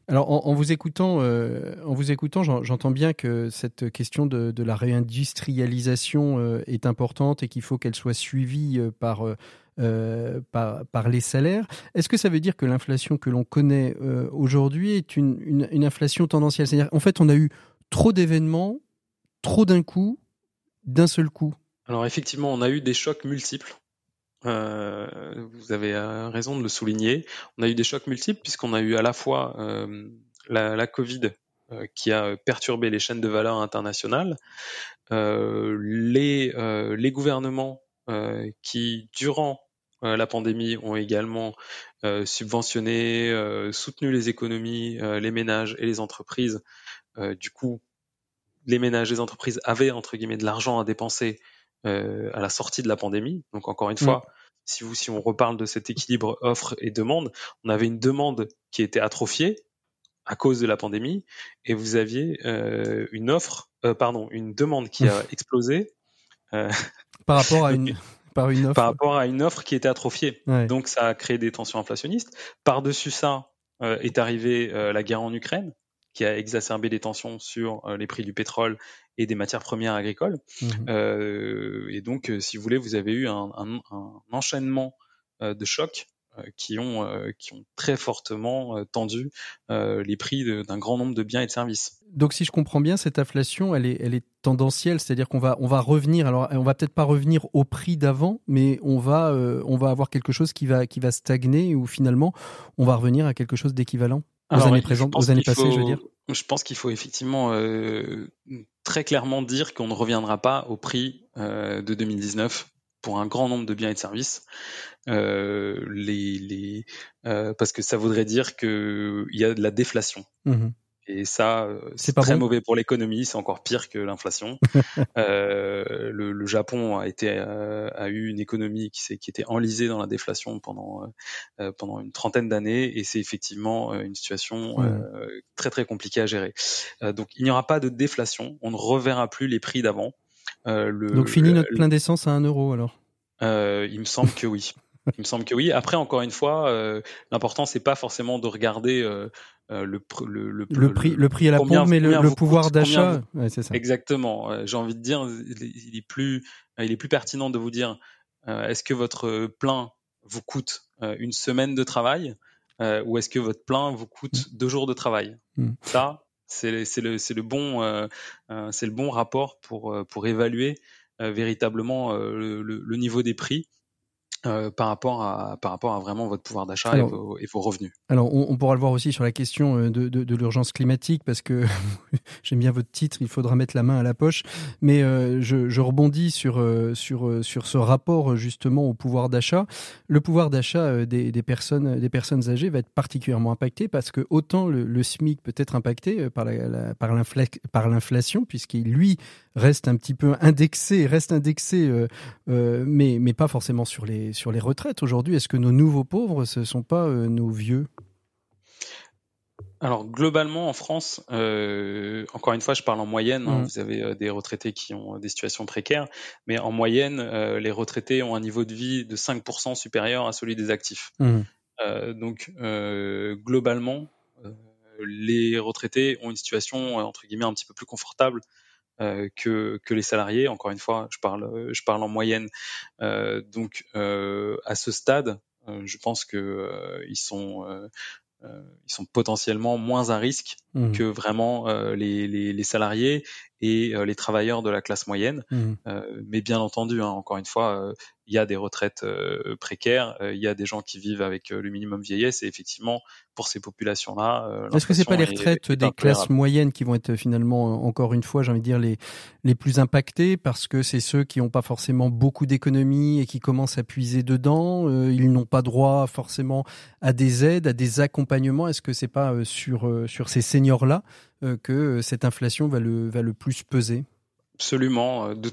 Alors en, vous écoutant, en vous écoutant, j'entends bien que cette question de, de la réindustrialisation est importante et qu'il faut qu'elle soit suivie par euh, par, les salaires. Est-ce que ça veut dire que l'inflation que l'on connaît euh, aujourd'hui est une, une, inflation tendancielle? C'est-à-dire, en fait, on a eu trop d'événements, trop d'un coup, d'un seul coup. Alors effectivement, on a eu des chocs multiples. Euh, vous avez raison de le souligner. On a eu des chocs multiples puisqu'on a eu à la fois la, Covid qui a perturbé les chaînes de valeur internationales, les, les gouvernements qui, durant la pandémie ont également euh, subventionné, euh, soutenu les économies, les ménages et les entreprises. du coup, les ménages et les entreprises avaient entre guillemets de l'argent à dépenser à la sortie de la pandémie. Donc encore une mm. fois, si, vous, si on reparle de cet équilibre offre et demande, on avait une demande qui était atrophiée à cause de la pandémie et vous aviez une offre, pardon, une demande qui a explosé. Par rapport à une par rapport à une offre qui était atrophiée. Donc ça a créé des tensions inflationnistes. Par-dessus ça euh, est arrivée euh, la guerre en Ukraine, qui a exacerbé les tensions sur euh, les prix du pétrole et des matières premières agricoles. Mhm. et donc, si vous voulez, vous avez eu un, un enchaînement de chocs qui ont euh, qui ont très fortement euh, tendu les prix d'un grand nombre de biens et de services. Donc si je comprends bien, cette inflation, elle est elle est tendancielle, c'est-à-dire qu'on va on va revenir. Alors on va peut-être pas revenir au prix d'avant, mais on va on va avoir quelque chose qui va qui va stagner ou finalement on va revenir à quelque chose d'équivalent aux années présentes, aux années passées, je veux dire? Je pense qu'il faut effectivement très clairement dire qu'on ne reviendra pas au prix de 2019 pour un grand nombre de biens et de services. Euh, les, les, euh, parce que ça voudrait dire qu'il y a de la déflation. Mmh et ça, euh, c'est très mauvais pour l'économie, c'est encore pire que l'inflation. euh, le, le, Japon a été euh, a eu une économie qui, qui était enlisée dans la déflation pendant euh, pendant une trentaine d'années, et c'est effectivement une situation très très compliquée à gérer. donc il n'y aura pas de déflation, on ne reverra plus les prix d'avant. Donc fini notre plein d'essence à 1 euro alors. il me semble que oui. Il me semble que oui. Après, encore une fois, euh, l'important c'est pas forcément de regarder euh, euh le, le, le, le, prix, le prix à la pompe, mais le, pouvoir d'achat. Ouais. Exactement. Euh, j'ai envie de dire, il est plus, il est plus pertinent de vous dire, est-ce que votre plein vous coûte une semaine de travail ou est-ce que votre plein vous coûte mm. deux jours de travail? Mm. Ça, c'est le, le bon, c'est le bon rapport pour pour évaluer véritablement le, niveau des prix euh, par rapport à par rapport à vraiment votre pouvoir d'achat et, et, vos revenus. Alors on, on, pourra le voir aussi sur la question euh, de, de, de l'urgence climatique parce que j'aime bien votre titre, il faudra mettre la main à la poche. Mais euh, je, je, rebondis sur sur sur ce rapport justement au pouvoir d'achat. Le pouvoir d'achat des, des, personnes des personnes âgées va être particulièrement impacté parce que autant le, le SMIC peut être impacté par la, la par l'inflation puisqu'il lui reste un petit peu indexé, reste indexé, mais mais pas forcément sur les sur les retraites aujourd'hui. Est-ce que nos nouveaux pauvres, ce ne sont pas euh, nos vieux? Alors globalement en France, euh, encore une fois, je parle en moyenne. Hein, mmh. vous avez euh, des retraités qui ont des situations précaires, mais en moyenne, les retraités ont un niveau de vie de 5% supérieur à celui des actifs. Mmh. donc globalement, les retraités ont une situation entre guillemets un petit peu plus confortable que, que les salariés. Encore une fois, je parle, parle en moyenne. donc, à ce stade, je pense que ils sont ils sont potentiellement moins à risque mmh. que vraiment les, les, les, salariés et les travailleurs de la classe moyenne. Mmh. mais bien entendu, hein, encore une fois, il y a des retraites euh, précaires, euh, il y a des gens qui vivent avec euh, le minimum vieillesse et effectivement pour ces populations-là. Est-ce que c'est pas les retraites des classes moyennes qui vont être finalement encore une fois, j'ai envie de dire les les plus impactés parce que c'est ceux qui n'ont pas forcément beaucoup d'économies et qui commencent à puiser dedans, ils n'ont pas droit forcément à des aides, à des accompagnements? Est-ce que c'est pas sur sur ces seniors-là que cette inflation va le va le plus peser Absolument. De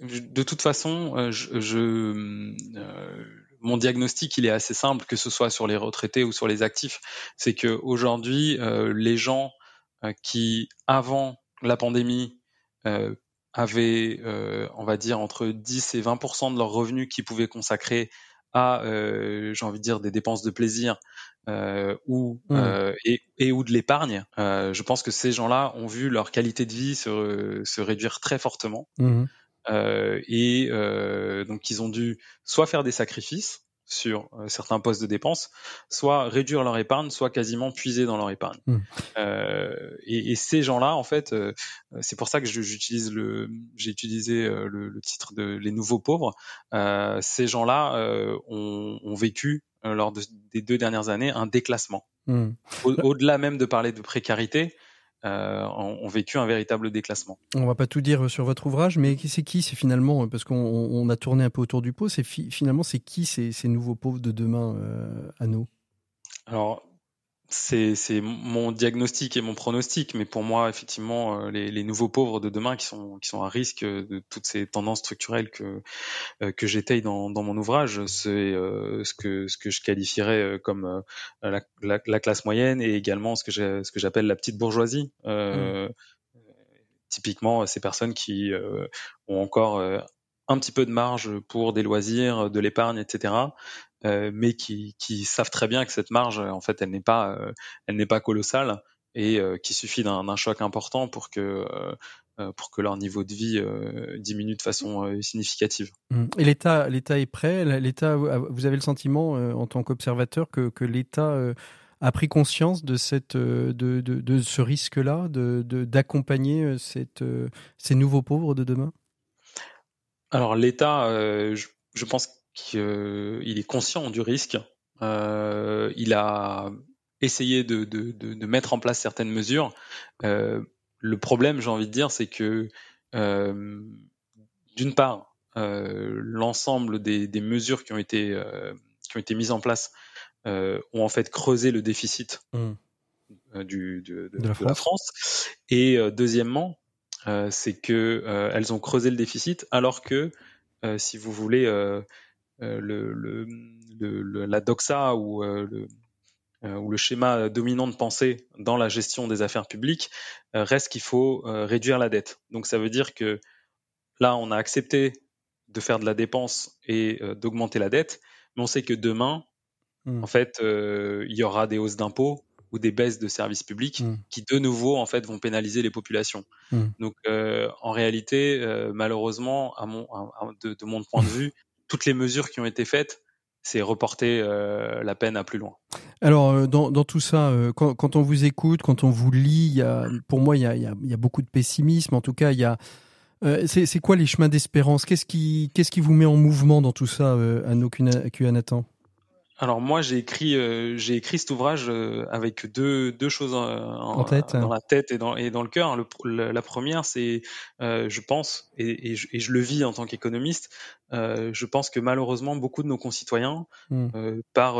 de toute façon, euh, je, euh, mon diagnostic il est assez simple, que ce soit sur les retraités ou sur les actifs, c'est que aujourd'hui euh, les gens qui avant la pandémie avaient, on va dire, entre 10 et 20% de leurs revenus qu'ils pouvaient consacrer à, j'ai envie de dire, des dépenses de plaisir ou mmh. et, ou de l'épargne. je pense que ces gens-là ont vu leur qualité de vie se, réduire très fortement. Mmh. Euh, et euh, donc ils ont dû soit faire des sacrifices sur euh, certains postes de dépenses, soit réduire leur épargne, soit quasiment puiser dans leur épargne. Mmh. Euh, et, et, ces gens-là, en fait, euh, c'est pour ça que j'utilise le, j'ai utilisé le, le, titre de les nouveaux pauvres. ces gens-là ont, ont, vécu lors de, des deux dernières années un déclassement. Mmh. Au-delà même de parler de précarité, euh, ont, vécu un véritable déclassement. On va pas tout dire sur votre ouvrage, mais c'est qui C'est finalement parce qu'on a tourné un peu autour du pot. C'est finalement c'est qui ces, ces, nouveaux pauvres de demain euh, à nous Alors c'est mon diagnostic et mon pronostic, mais pour moi, effectivement, euh, les, les, nouveaux pauvres de demain qui sont, qui sont à risque de toutes ces tendances structurelles que, euh, que j'étaye dans, dans mon ouvrage, c'est euh, ce, que, ce que je qualifierais comme la, la, la, classe moyenne et également ce que j'appelle la petite bourgeoisie. Mmh. Typiquement, ces personnes qui ont encore un petit peu de marge pour des loisirs, de l'épargne, etc. Euh, mais qui, qui, savent très bien que cette marge, en fait, elle n'est pas, euh, elle n'est pas colossale et euh, qu'il suffit d'un choc important pour que pour que leur niveau de vie diminue de façon significative. Mmh. Et l'État, l'État est prêt? L'État, vous avez le sentiment en tant qu'observateur que, que l'État a pris conscience de cette de, de, de ce risque-là, de d'accompagner cette ces nouveaux pauvres de demain? Alors l'État, je, je, pense qu'il est conscient du risque. Euh, il a essayé de, de, de, mettre en place certaines mesures. Euh, le problème, j'ai envie de dire, c'est que euh, d'une part, l'ensemble des, des, mesures qui ont été qui ont été mises en place ont en fait creusé le déficit mmh. du, de, la, France. la, France. Et deuxièmement, c'est que elles ont creusé le déficit alors que, si vous voulez, euh, le, le, la doxa ou euh, le, euh, ou le schéma dominant de pensée dans la gestion des affaires publiques reste qu'il faut réduire la dette. Donc ça veut dire que là, on a accepté de faire de la dépense et d'augmenter la dette, mais on sait que demain, mmh. en fait, il y aura des hausses d'impôts ou des baisses de services publics mmh. qui de nouveau en fait vont pénaliser les populations. Mmh. Donc en réalité, malheureusement, à mon, de, de, mon point de vue, toutes les mesures qui ont été faites, c'est reporter euh, la peine à plus loin. Alors, euh, dans, dans, tout ça, euh, quand, quand, on vous écoute, quand on vous lit, y a, pour moi, il y a, y, a, y a, beaucoup de pessimisme. En tout cas, il y a. c'est quoi les chemins d'espérance? Qu'est-ce qui, qu'est-ce qui vous met en mouvement dans tout ça, à nos Nathan alors moi j'ai écrit euh, j'ai écrit cet ouvrage euh, avec deux deux choses en, tête. dans la tête et dans et dans le cœur. Le, la première c'est euh, je pense et, et, je, et, je, le vis en tant qu'économiste. je pense que malheureusement beaucoup de nos concitoyens mmh. par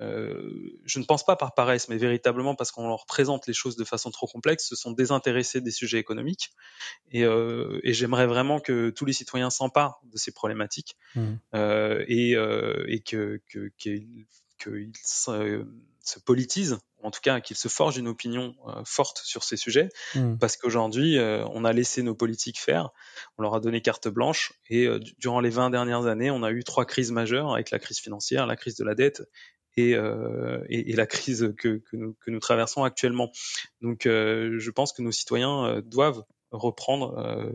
euh, je ne pense pas par paresse, mais véritablement parce qu'on leur présente les choses de façon trop complexe, se sont désintéressés des sujets économiques. Et, euh, et j'aimerais vraiment que tous les citoyens s'emparent de ces problématiques mmh. euh, et, et que qu'ils se, se, politisent, en tout cas qu'ils se forgent une opinion forte sur ces sujets, mmh. parce qu'aujourd'hui, on a laissé nos politiques faire, on leur a donné carte blanche, et durant les 20 dernières années, on a eu trois crises majeures avec la crise financière, la crise de la dette et, euh, et, et, la crise que, que, nous, que, nous, traversons actuellement. Donc, euh, je pense que nos citoyens euh, doivent reprendre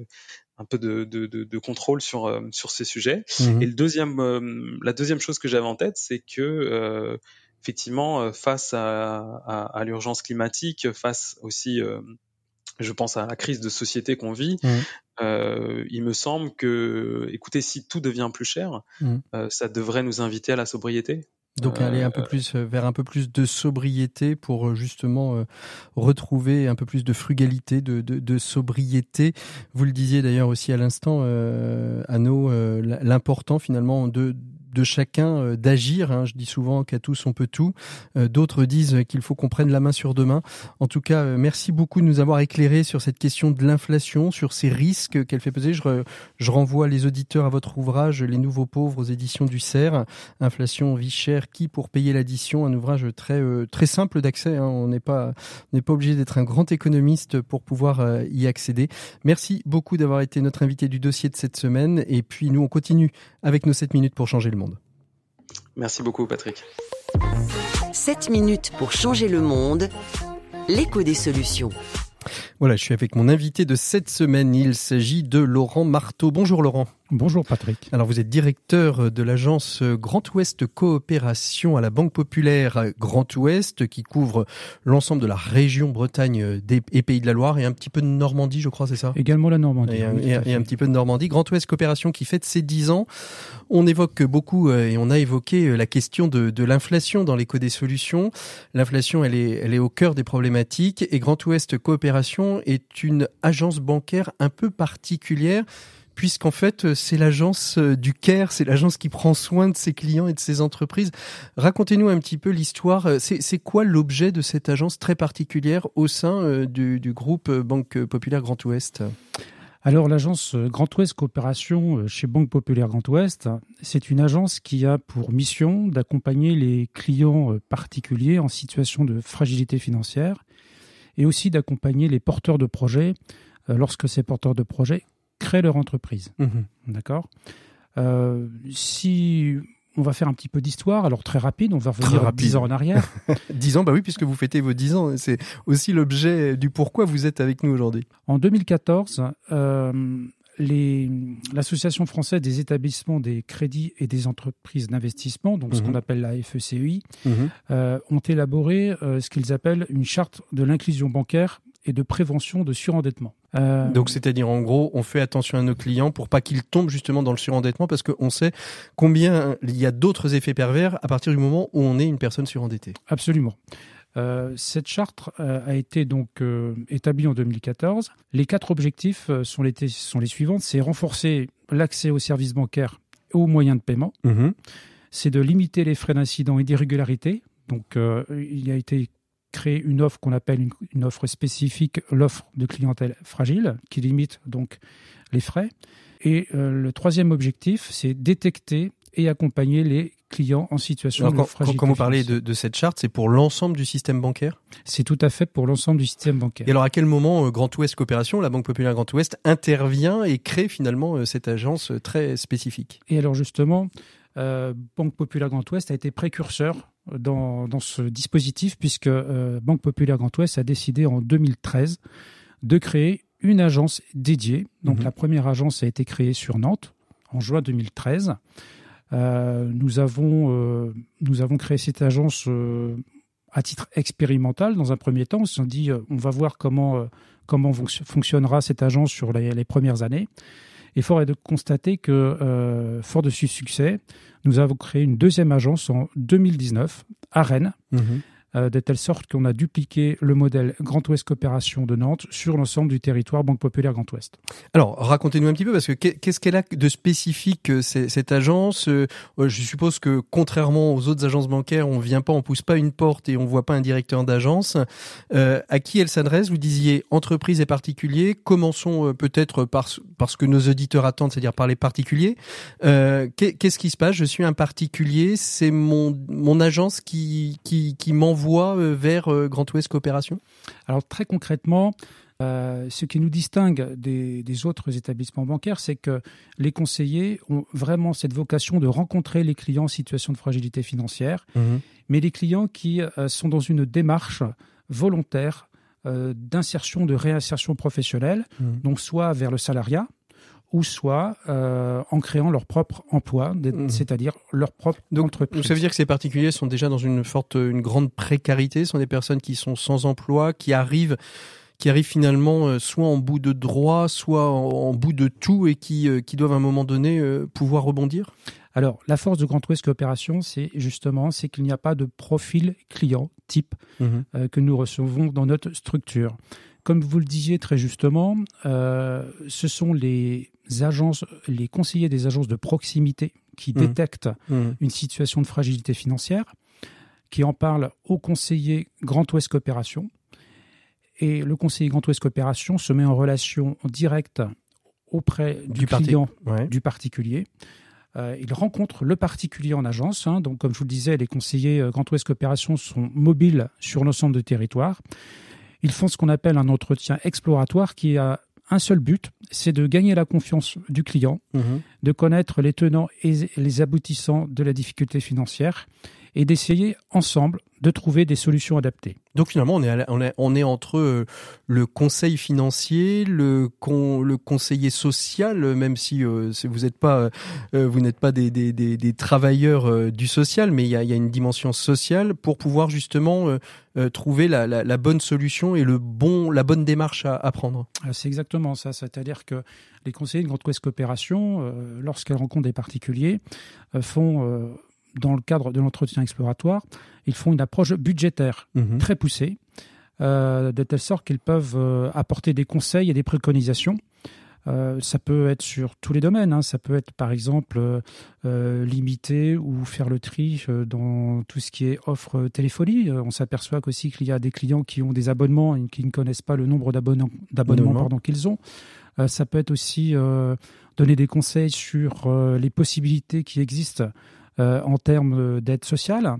un peu de, de, de, contrôle sur sur ces sujets. Mhm. Et le deuxième, la deuxième chose que j'avais en tête, c'est que effectivement, face à, à, à l'urgence climatique, face aussi je pense à la crise de société qu'on vit, Mmh. euh, il me semble que, écoutez, si tout devient plus cher, Mmh. euh, ça devrait nous inviter à la sobriété. Donc Euh, aller un peu plus euh, vers un peu plus de sobriété pour euh, justement euh, retrouver un peu plus de frugalité, de, de, de sobriété. Vous le disiez d'ailleurs aussi à l'instant, euh, Anno, euh, l'important finalement de de chacun euh, d'agir. Hein. Je dis souvent qu'à tous on peut tout. Euh, D'autres disent qu'il faut qu'on prenne la main sur deux mains. En tout cas, euh, merci beaucoup de nous avoir éclairé sur cette question de l'inflation, sur ces risques qu'elle fait peser. Je, je renvoie les auditeurs à votre ouvrage Les Nouveaux Pauvres aux éditions du CERF. Inflation, vie chère, qui pour payer l'addition? Un ouvrage très très simple d'accès. hein. On n'est pas n'est pas obligé d'être un grand économiste pour pouvoir y accéder. Merci beaucoup d'avoir été notre invité du dossier de cette semaine. Et puis nous on continue avec nos 7 minutes pour changer le monde. Merci beaucoup, Patrick. 7 minutes pour changer le monde. L'écho des solutions. Voilà, je suis avec mon invité de cette semaine. Il s'agit de Laurent Marteau. Bonjour Laurent. Bonjour Patrick. Alors vous êtes directeur de l'agence Grand Ouest Coopération à la Banque Populaire Grand Ouest qui couvre l'ensemble de la région Bretagne et Pays de la Loire et un petit peu de Normandie, je crois, c'est ça? Également la Normandie. et, un- oui, et et petit peu de Normandie. Grand Ouest Coopération qui fête ses 10 ans. On évoque beaucoup euh, et on a évoqué euh, la question de, de l'inflation dans l'éco des solutions. L'inflation, elle est, elle est au cœur des problématiques et Grand Ouest Coopération est une agence bancaire un peu particulière puisqu'en fait, euh, c'est l'agence euh, du CARE, c'est l'agence qui prend soin de ses clients et de ses entreprises. Racontez-nous un petit peu l'histoire. Euh, C'est quoi l'objet de cette agence très particulière au sein du, du groupe Banque Populaire Grand Ouest? Alors l'agence Grand Ouest Coopération chez Banque Populaire Grand Ouest, c'est une agence qui a pour mission d'accompagner les clients particuliers en situation de fragilité financière et aussi d'accompagner les porteurs de projets lorsque ces porteurs de projets créent leur entreprise. Mhm. D'accord? Euh, Si on va faire un petit peu d'histoire, alors très rapide, on va revenir rapide. 10 ans en arrière. 10 ans, bah oui, puisque vous fêtez vos 10 ans. C'est aussi l'objet du pourquoi vous êtes avec nous aujourd'hui. En 2014, euh, l'Association française des établissements des crédits et des entreprises d'investissement, donc ce Mhm. qu'on appelle la FECEI, euh, ont élaboré euh, ce qu'ils appellent une charte de l'inclusion bancaire et de prévention de surendettement. Euh, Donc, c'est-à-dire, en gros, on fait attention à nos clients pour pas qu'ils tombent justement dans le surendettement parce qu'on sait combien il y a d'autres effets pervers à partir du moment où on est une personne surendettée. Absolument. Euh, cette charte euh, a été donc euh, établie en 2014. Les quatre objectifs sont, les, sont les suivants c'est renforcer l'accès aux services bancaires et aux moyens de paiement. c'est de limiter les frais d'incident et d'irrégularité. Donc, il a été créé une offre qu'on appelle une, une offre spécifique, l'offre de clientèle fragile, qui limite donc les frais. Et euh, le troisième objectif, c'est détecter et accompagner les clients en situation Alors, de quand, fragilité. quand vous parlez de, de cette charte, c'est pour l'ensemble du système bancaire? C'est tout à fait pour l'ensemble du système bancaire. Et alors, à quel moment euh, Grand Ouest Coopération, la Banque Populaire Grand Ouest, intervient et crée finalement euh, cette agence euh, très spécifique? Et alors justement, Banque Populaire Grand Ouest a été précurseur dans, dans ce dispositif puisque euh, Banque Populaire Grand Ouest a décidé en 2013 de créer une agence dédiée. Donc Mhm. la première agence a été créée sur Nantes en juin 2013. Euh, nous, avons, euh, nous avons créé cette agence euh, à titre expérimental dans un premier temps. On s'est dit, on va voir comment, comment fonc- fonctionnera cette agence sur les, les premières années. Et fort est de constater que, euh, fort de ce succès, nous avons créé une deuxième agence en 2019 à Rennes, euh, de telle sorte qu'on a dupliqué le modèle Grand Ouest Coopération de Nantes sur l'ensemble du territoire Banque Populaire Grand Ouest. Alors, racontez-nous un petit peu, parce que qu'est- qu'est-ce qu'elle a de spécifique, euh, cette agence Euh, Je suppose que, contrairement aux autres agences bancaires, on vient pas, on pousse pas une porte et on voit pas un directeur d'agence. À qui elle s'adresse? Vous disiez entreprises et particuliers. Commençons peut-être par, ce- par ce que nos auditeurs attendent, c'est-à-dire par les particuliers. Qu'est- Qu'est-ce qui se passe? Je suis un particulier, c'est mon, mon agence qui, qui m'envoie euh, vers euh, Grand Ouest Coopération? Alors très concrètement, euh, ce qui nous distingue des, des autres établissements bancaires, c'est que les conseillers ont vraiment cette vocation de rencontrer les clients en situation de fragilité financière, mais les clients qui euh, sont dans une démarche volontaire d'insertion, de réinsertion professionnelle, Mmh. donc soit vers le salariat, ou soit euh, en créant leur propre emploi, Mhm. c'est-à-dire leur propre Donc, entreprise. Donc ça veut dire que ces particuliers sont déjà dans une forte, une grande précarité, ce sont des personnes qui sont sans emploi, qui arrivent, qui arrivent finalement euh, soit en bout de droit, soit en, en bout de tout et qui, euh, qui doivent à un moment donné pouvoir rebondir? Alors, la force de Grand Ouest Coopération, c'est justement c'est qu'il n'y a pas de profil client type euh, que nous recevons dans notre structure. Comme vous le disiez très justement, euh, ce sont les agences, les conseillers des agences de proximité qui Mhm. détectent Mhm. une situation de fragilité financière, qui en parlent au conseiller Grand Ouest Coopération. Et le conseiller Grand Ouest Coopération se met en relation directe auprès du, Du parti- client, Ouais. du particulier. Euh, il rencontre le particulier en agence. hein. donc, comme je vous le disais, les conseillers euh, Grand Ouest Coopération sont mobiles sur l'ensemble du territoire. Ils font ce qu'on appelle un entretien exploratoire qui a un seul but, c'est de gagner la confiance du client, Mhm. de connaître les tenants et les aboutissants de la difficulté financière et d'essayer ensemble de trouver des solutions adaptées. Donc finalement, on est, la- on est, on est entre euh, le conseil financier, le, con, le conseiller social, euh, même si euh, c'est- vous n'êtes pas, euh, vous n'êtes pas des, des, des, des travailleurs euh, du social, mais il y a, il y a une dimension sociale pour pouvoir justement euh, euh, trouver la, la, la bonne solution et le bon, la bonne démarche à, à prendre. Euh, C'est exactement ça, c'est-à-dire que les conseillers de Grande Ouest Coopération, euh, lorsqu'elles rencontrent des particuliers, euh, font, euh, dans le cadre de l'entretien exploratoire, ils font une approche budgétaire Mhm. très poussée, euh, de telle sorte qu'ils peuvent euh, apporter des conseils et des préconisations. Euh, ça peut être sur tous les domaines. hein. Ça peut être, par exemple, limiter ou faire le tri dans tout ce qui est offre téléphonie. On s'aperçoit qu'aussi qu'il y a des clients qui ont des abonnements et qui ne connaissent pas le nombre d'abonnements qu'ils ont. Ça peut être aussi donner des conseils sur les possibilités qui existent en termes euh, d'aide sociale.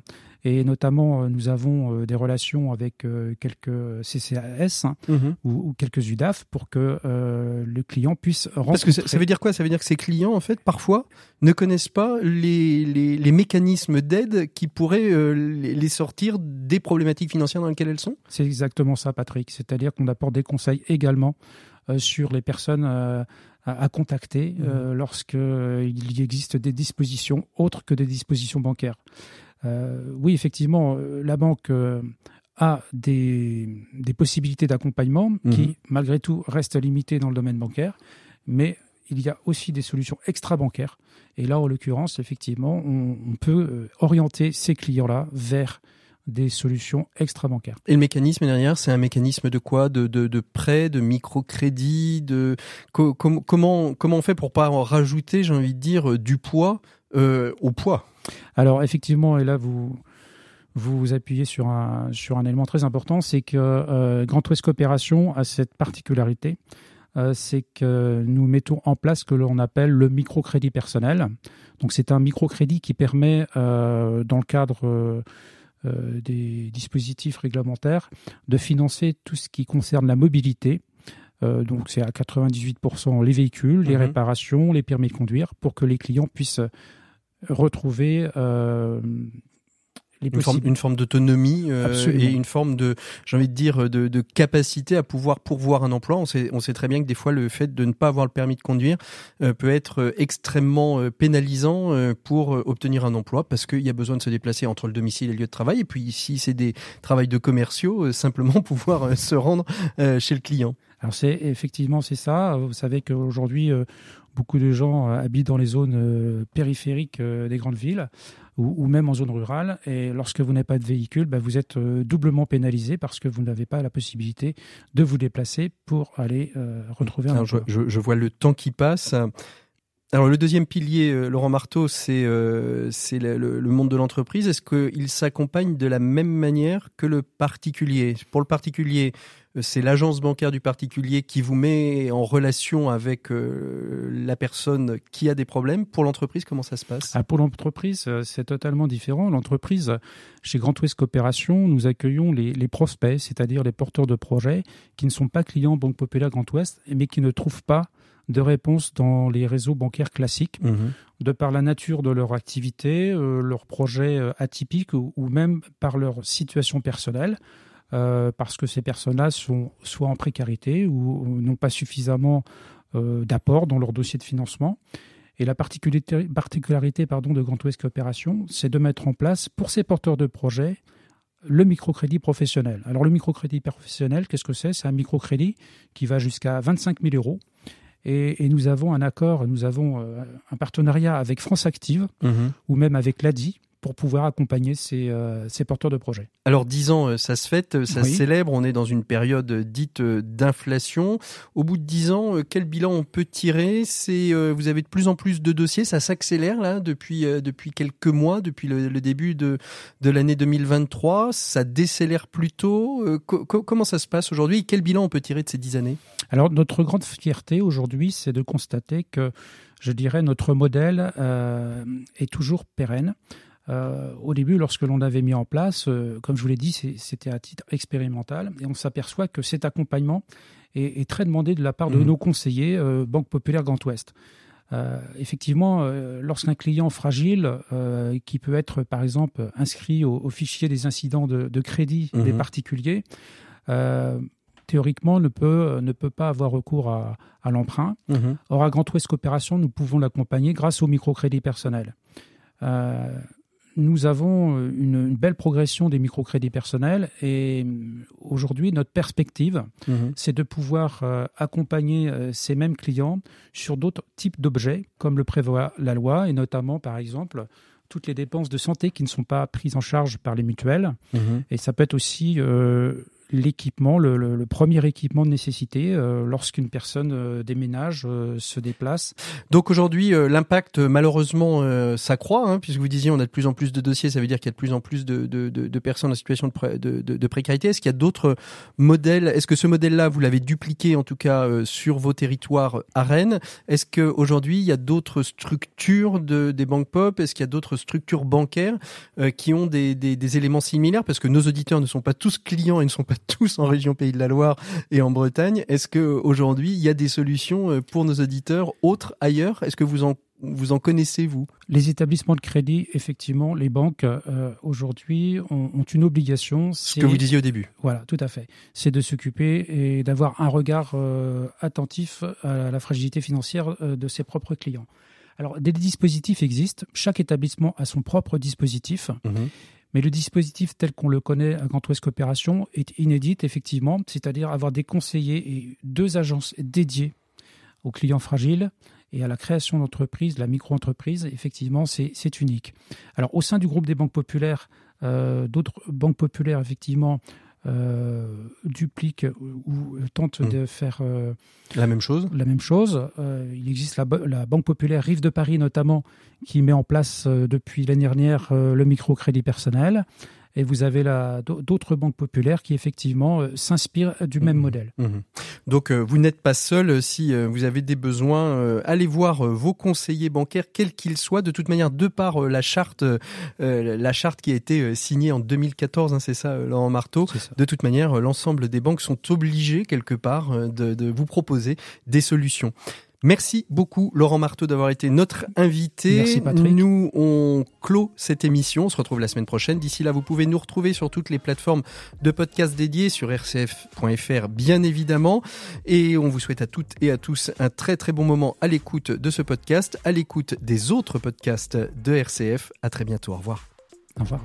Et notamment, euh, nous avons euh, des relations avec euh, quelques CCAS hein, Mhm. ou, ou quelques UDAF pour que euh, le client puisse rencontrer. Parce que ça, ça veut dire quoi? Ça veut dire que ces clients, en fait, parfois, ne connaissent pas les, les, les mécanismes d'aide qui pourraient euh, les, sortir des problématiques financières dans lesquelles elles sont? C'est exactement ça, Patrick. C'est-à-dire qu'on apporte des conseils également euh, sur les personnes euh, à, à contacter euh, lorsqu'il y existe des dispositions autres que des dispositions bancaires. Euh, oui, effectivement, euh, la banque euh, a des, des possibilités d'accompagnement qui, malgré tout, restent limitées dans le domaine bancaire, mais il y a aussi des solutions extra-bancaires. Et là, en l'occurrence, effectivement, on, on peut euh, orienter ces clients-là vers des solutions extra-bancaires. Et le mécanisme derrière, c'est un mécanisme de quoi? De, de, de prêt, de microcrédit, de co- com- comment comment on fait pour pas en rajouter, j'ai envie de dire, euh, du poids euh, au poids? Alors effectivement, et là vous vous appuyez sur un sur un élément très important, c'est que euh, Grand Ouest Coopération a cette particularité, euh, c'est que nous mettons en place ce que l'on appelle le microcrédit personnel. Donc c'est un microcrédit qui permet, dans le cadre euh, des dispositifs réglementaires, de financer tout ce qui concerne la mobilité. Euh, donc c'est à 98% les véhicules, les Mhm. réparations, les permis de conduire, pour que les clients puissent retrouver euh, les une forme, possibilités. une forme d'autonomie euh, et une forme de, j'ai envie de dire, de, de capacité à pouvoir pourvoir un emploi. On sait, on sait très bien que des fois, le fait de ne pas avoir le permis de conduire euh, peut être euh, extrêmement euh, pénalisant euh, pour euh, obtenir un emploi parce qu'il y a besoin de se déplacer entre le domicile et le lieu de travail. Et puis, si c'est des travails de commerciaux, euh, simplement pouvoir euh, se rendre euh, chez le client. Alors c'est effectivement c'est ça. Vous savez qu'aujourd'hui euh, beaucoup de gens euh, habitent dans les zones euh, périphériques euh, des grandes villes ou, ou même en zone rurale. Et lorsque vous n'avez pas de véhicule, bah, vous êtes doublement pénalisé parce que vous n'avez pas la possibilité de vous déplacer pour aller retrouver un Alors, emploi. je- je vois le temps qui passe. Alors le deuxième pilier, euh, Laurent Marteau, c'est euh, le, monde de l'entreprise. Est-ce qu'il s'accompagne de la même manière que le particulier? Pour le particulier, euh, c'est l'agence bancaire du particulier qui vous met en relation avec la personne qui a des problèmes. Pour l'entreprise, comment ça se passe? Ah, pour l'entreprise, c'est totalement différent. L'entreprise, chez Grand Ouest Coopération, nous accueillons les, les prospects, c'est-à-dire les porteurs de projets qui ne sont pas clients Banque Populaire Grand Ouest, mais qui ne trouvent pas de réponse dans les réseaux bancaires classiques, Mhm. de par la nature de leur activité, euh, leurs projets euh, atypiques ou, ou même par leur situation personnelle. parce que ces personnes-là sont soit en précarité ou, n'ont pas suffisamment d'apport dans leur dossier de financement. Et la particularité, particularité pardon, de Grand Ouest Coopération, c'est de mettre en place pour ces porteurs de projets le microcrédit professionnel. Alors le microcrédit professionnel, qu'est-ce que c'est? C'est un microcrédit qui va jusqu'à 25 000 euros. Et, nous avons un accord, nous avons euh, un partenariat avec France Active mhm. ou même avec l'ADI pour pouvoir accompagner ces, euh, ces, porteurs de projets. Alors 10 ans, euh, ça se fête, euh, ça se célèbre, on est dans une période dite d'inflation. Au bout de 10 ans, quel bilan on peut tirer? C'est Vous avez de plus en plus de dossiers, ça s'accélère là depuis, depuis quelques mois, depuis le, début de, de l'année 2023, ça décélère plutôt. comment ça se passe aujourd'hui? Quel bilan on peut tirer de ces 10 années? Alors notre grande fierté aujourd'hui, c'est de constater que, je dirais, notre modèle est toujours pérenne. Euh, au début, lorsque l'on avait mis en place, euh, comme je vous l'ai dit, c'était à titre expérimental, et on s'aperçoit que cet accompagnement est, très demandé de la part de mmh. nos conseillers euh, Banque Populaire Grand Ouest. effectivement, lorsqu'un client fragile, qui peut être par exemple inscrit au, fichier des incidents de, crédit des mmh. particuliers, théoriquement ne peut, ne peut pas avoir recours à, l'emprunt. Mmh. Or, à Grand Ouest Coopération, nous pouvons l'accompagner grâce au microcrédit personnel nous avons euh, une, belle progression des microcrédits personnels et euh, aujourd'hui, notre perspective, mhm. c'est de pouvoir euh, accompagner ces mêmes clients sur d'autres types d'objets, comme le prévoit la loi, et notamment, par exemple, toutes les dépenses de santé qui ne sont pas prises en charge par les mutuelles. Mhm. Et ça peut être aussi l'équipement, le, premier équipement de nécessité euh, lorsqu'une personne euh, déménage, euh, se déplace. Donc aujourd'hui, l'impact malheureusement s'accroît, hein, puisque vous disiez on a de plus en plus de dossiers, ça veut dire qu'il y a de plus en plus de, de, de, personnes en situation de, de précarité. Est-ce qu'il y a d'autres modèles? Est-ce que ce modèle-là, vous l'avez dupliqué en tout cas sur vos territoires à Rennes? Est-ce qu'aujourd'hui, il y a d'autres structures de, des banques pop? Est-ce qu'il y a d'autres structures bancaires qui ont des, des, des éléments similaires? Parce que nos auditeurs ne sont pas tous clients et ne sont pas tous en région Pays de la Loire et en Bretagne. Est-ce que aujourd'hui il y a des solutions euh, pour nos auditeurs autres ailleurs? Est-ce que vous en vous en connaissez, vous? Les établissements de crédit, effectivement, les banques, euh, aujourd'hui, ont, une obligation. Ce que vous disiez au début. Voilà, tout à fait. C'est de s'occuper et d'avoir un regard euh, attentif à la fragilité financière de ses propres clients. Alors, des dispositifs existent. Chaque établissement a son propre dispositif. Mhm. Mais le dispositif tel qu'on le connaît à Grand Ouest Coopération est inédit, effectivement, c'est-à-dire avoir des conseillers et deux agences dédiées aux clients fragiles et à la création d'entreprises, la micro-entreprise, effectivement, c'est unique. Alors, au sein du groupe des banques populaires, euh, d'autres banques populaires, effectivement, euh, duplique ou tente mmh. de faire euh, la même chose. La même chose. Euh, il existe la, la, Banque populaire Rive de Paris notamment qui met en place depuis l'année dernière le microcrédit personnel. Et vous avez d'autres banques populaires qui effectivement euh, s'inspirent du même mmh. modèle. Mmh. Donc euh, vous n'êtes pas seul euh, si vous avez des besoins. allez voir vos conseillers bancaires, quels qu'ils soient. De toute manière, de par la charte, la charte qui a été signée en 2014, hein, c'est ça, Laurent Marteau. De toute manière, l'ensemble des banques sont obligées quelque part de, de vous proposer des solutions. Merci beaucoup Laurent Marteau d'avoir été notre invité. Merci Patrick. Nous, on clôt cette émission. On se retrouve la semaine prochaine. D'ici là, vous pouvez nous retrouver sur toutes les plateformes de podcasts dédiés, sur rcf.fr bien évidemment. Et on vous souhaite à toutes et à tous un très très bon moment à l'écoute de ce podcast, à l'écoute des autres podcasts de RCF. À très bientôt. Au revoir. Au revoir.